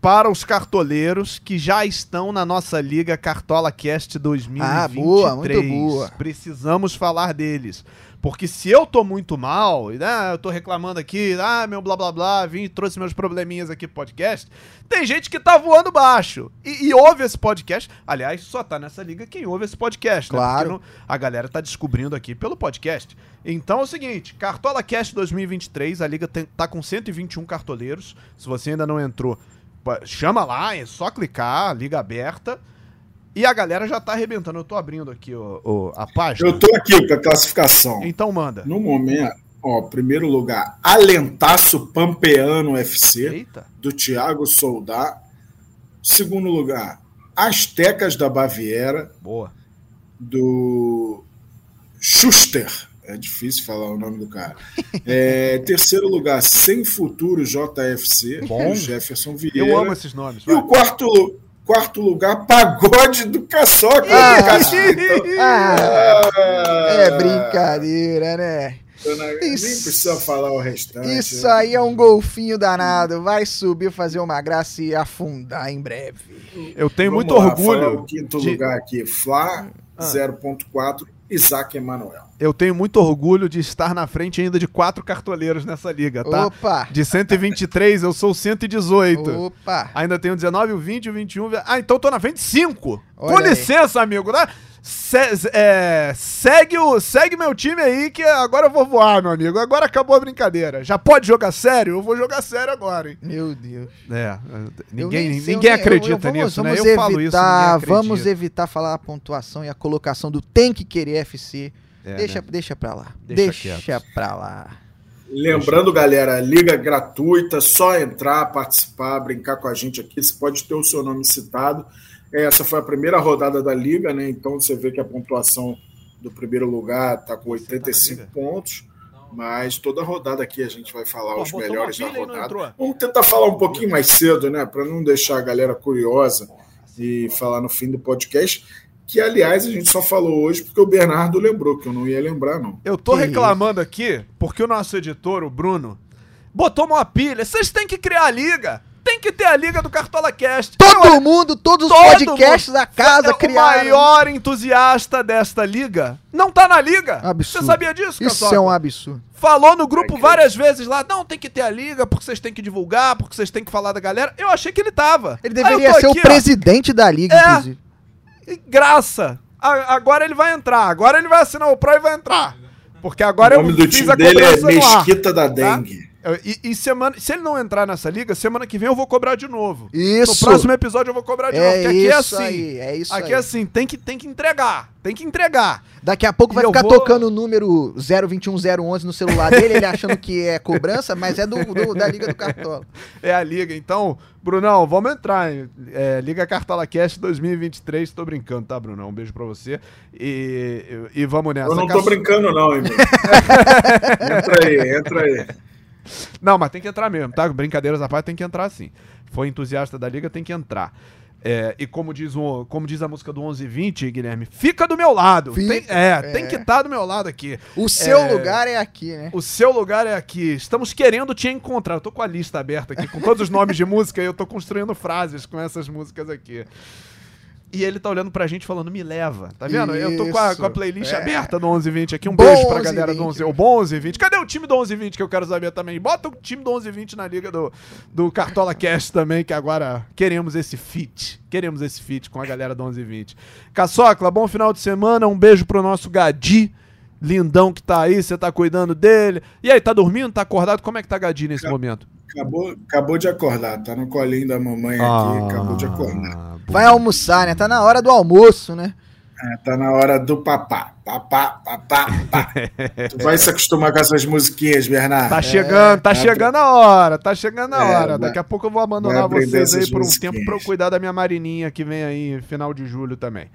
para os cartoleiros que já estão na nossa liga Cartola Cast 2023. Ah, boa, muito boa. Precisamos falar deles. Porque se eu tô muito mal, né, eu tô reclamando aqui, ah, meu blá blá blá, vim e trouxe meus probleminhas aqui pro podcast, tem gente que tá voando baixo e, e, ouve esse podcast. Aliás, só tá nessa liga quem ouve esse podcast, claro. né? Não, a galera tá descobrindo aqui pelo podcast. Então é o seguinte, Cartola Cast 2023, a liga tem, tá com 121 cartoleiros. Se você ainda não entrou, chama lá, é só clicar, liga aberta. E a galera já tá arrebentando. Eu tô abrindo aqui o, o a página. Eu tô aqui com a classificação. Então manda. No momento, ó, primeiro lugar, Alentaço Pampeano FC, Eita. do Thiago Soldá. Segundo lugar, Astecas da Baviera. Boa. Do Schuster. É difícil falar o nome do cara. É, terceiro lugar, Sem Futuro JFC, Bom. Jefferson Vieira. Eu amo esses nomes. Vai. E o quarto, quarto lugar, Pagode do Caçoca. Ah, então, ah, é brincadeira, né? nem precisa falar o restante. Isso né? aí é um golfinho danado. Vai subir, fazer uma graça e afundar em breve. Eu tenho Vamos muito lá, orgulho. o quinto de... lugar aqui, Flá, ah. 0.4, Isaac Emanuel. Eu tenho muito orgulho de estar na frente ainda de quatro cartoleiros nessa liga, tá? Opa! De 123, eu sou 118. Opa! Ainda tenho 19, o 20, o 21. Ah, então eu tô na frente 5. Com licença, amigo, né? Se, é, segue, o, segue meu time aí que agora eu vou voar, meu amigo. Agora acabou a brincadeira. Já pode jogar sério? Eu vou jogar sério agora, hein? Meu Deus. É, ninguém, sei, ninguém acredita eu, eu, vamos, nisso, vamos né? Eu evitar, falo isso, Vamos evitar falar a pontuação e a colocação do tem que querer FC é, deixa, né? deixa pra lá. Deixa, deixa pra lá. Lembrando, galera, liga gratuita, só entrar, participar, brincar com a gente aqui. Você pode ter o seu nome citado. Essa foi a primeira rodada da liga, né? Então você vê que a pontuação do primeiro lugar está com 85 tá pontos. Mas toda rodada aqui a gente vai falar Pô, os melhores da rodada. Vamos tentar falar um pouquinho mais cedo, né? Para não deixar a galera curiosa e falar no fim do podcast que aliás a gente só falou hoje porque o Bernardo lembrou, que eu não ia lembrar, não. Eu tô reclamando aqui porque o nosso editor, o Bruno, botou uma pilha. Vocês têm que criar a liga. Tem que ter a liga do Cartola Cast. Todo eu, mundo, todos os podcasts mundo, da casa é criaram. O maior entusiasta desta liga não tá na liga. Absurdo. Você sabia disso, Isso é um absurdo. Falou no grupo várias vezes lá, não, tem que ter a liga, porque vocês têm que divulgar, porque vocês têm que falar da galera. Eu achei que ele tava. Ele deveria ser aqui, o presidente ó. da liga, é, inclusive graça. a- agora ele vai entrar. Agora ele vai assinar o Pro e vai entrar. Porque agora o nome eu do fiz time a dele é no ar. Mesquita da tá? Dengue. Eu- E, e semana, se ele não entrar nessa liga, semana que vem eu vou cobrar de novo. Isso. No próximo episódio eu vou cobrar de novo. É Porque aqui é isso assim. aí, é isso aqui aí. é assim, tem que, tem que entregar. Tem que entregar. Daqui a pouco E vai ficar vou- tocando o número 021011 no celular dele, ele achando que é cobrança, mas é do, do- da Liga do Cartola. É a liga. Então, Brunão, vamos entrar. É, liga Cartola Cast 2023. Tô brincando, tá, Brunão? Um beijo pra você. E, e, e vamos nessa. Eu não tô Caçu- brincando, não, Emílio. entra aí, entra aí. Não, mas tem que entrar mesmo, tá? Brincadeiras à parte, tem que entrar sim. Foi entusiasta da liga, tem que entrar. É, e como diz, o, como diz a música do 1120, Guilherme, fica do meu lado. Fica, Tem- é, é. tem que estar do meu lado aqui. O seu É. lugar é aqui, né? O seu lugar é aqui. Estamos querendo te encontrar. Eu tô com a lista aberta aqui, com todos os nomes de música, e eu tô construindo frases com essas músicas aqui. E ele tá olhando pra gente falando, me leva. Tá vendo? Eu tô com a, Isso, com a playlist é. aberta do 1120 aqui. Um Bom beijo pra galera do 1120. 11. O bom 1120. Cadê o time do 1120 que eu quero saber também? Bota o time do 1120 na liga do, do Cartola Cast também, que agora queremos esse fit. Queremos esse fit com a galera do 1120. Caçocla, bom final de semana. Um beijo pro nosso Gadi. Lindão que tá aí, você tá cuidando dele. E aí, tá dormindo? Tá acordado? Como é que tá Gadi nesse momento? Acabou, acabou de acordar, tá no colinho da mamãe aqui, acabou de acordar. Ah, Vai almoçar, né? Tá na hora do almoço, né? É, tá na hora do papá. Papá, papá, pá. tu vai se acostumar com essas musiquinhas, Bernardo. Tá chegando, tá É, chegando a hora, tá chegando a É, hora. vai- Daqui a pouco eu vou abandonar vocês aí por um musiquinhas. tempo pra eu cuidar da minha marininha que vem aí final de julho também.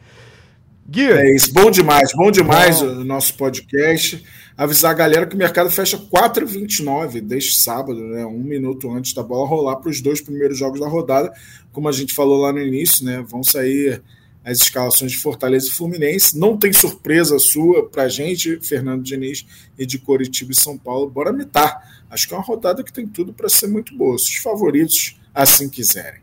Gui, É isso, bom demais, bom demais Bom. o nosso podcast. Avisar a galera que o mercado fecha 4h29 deste sábado, né? Um minuto antes da bola rolar para os dois primeiros jogos da rodada. Como a gente falou lá no início, né? Vão sair as escalações de Fortaleza e Fluminense. Não tem surpresa sua pra gente, Fernando Diniz, e de Coritiba e São Paulo. Bora mitar. Acho que é uma rodada que tem tudo para ser muito boa. Se os favoritos assim quiserem.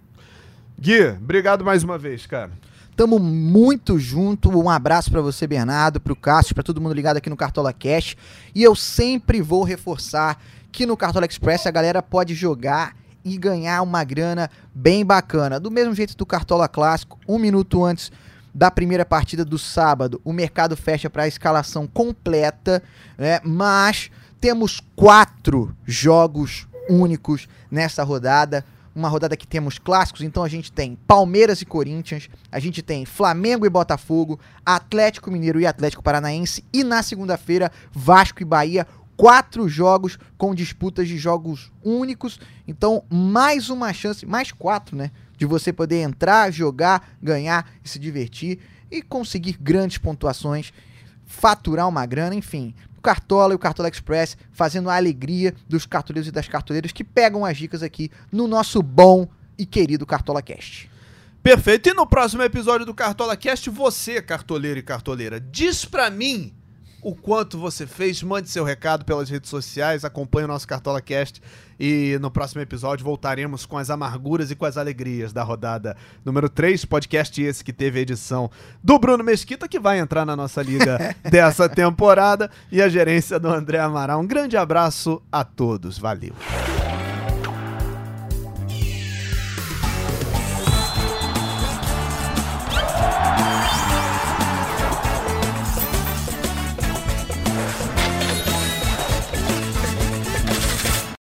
Gui, obrigado mais uma vez, cara. Tamo muito junto. Um abraço pra você, Bernardo, pro Cássio, pra todo mundo ligado aqui no Cartola Cash. E eu sempre vou reforçar que no Cartola Express a galera pode jogar e ganhar uma grana bem bacana. Do mesmo jeito do Cartola Clássico, um minuto antes da primeira partida do sábado, o mercado fecha para a escalação completa, né? Mas temos quatro jogos únicos nessa rodada uma rodada que temos clássicos, então a gente tem Palmeiras e Corinthians, a gente tem Flamengo e Botafogo, Atlético Mineiro e Atlético Paranaense, e na segunda-feira, Vasco e Bahia, quatro jogos com disputas de jogos únicos, então mais uma chance, mais quatro, né, de você poder entrar, jogar, ganhar e se divertir e conseguir grandes pontuações, faturar uma grana, enfim. Cartola e o Cartola Express fazendo a alegria dos cartoleiros e das cartoleiras que pegam as dicas aqui no nosso bom e querido Cartola Cast. Perfeito. E no próximo episódio do Cartola Cast, você, cartoleiro e cartoleira, diz pra mim o quanto você fez, mande seu recado pelas redes sociais, acompanhe o nosso Cartola Cast e no próximo episódio voltaremos com as amarguras e com as alegrias da rodada número 3, podcast esse que teve a edição do Bruno Mesquita, que vai entrar na nossa liga dessa temporada, e a gerência do André Amaral. Um grande abraço a todos, valeu.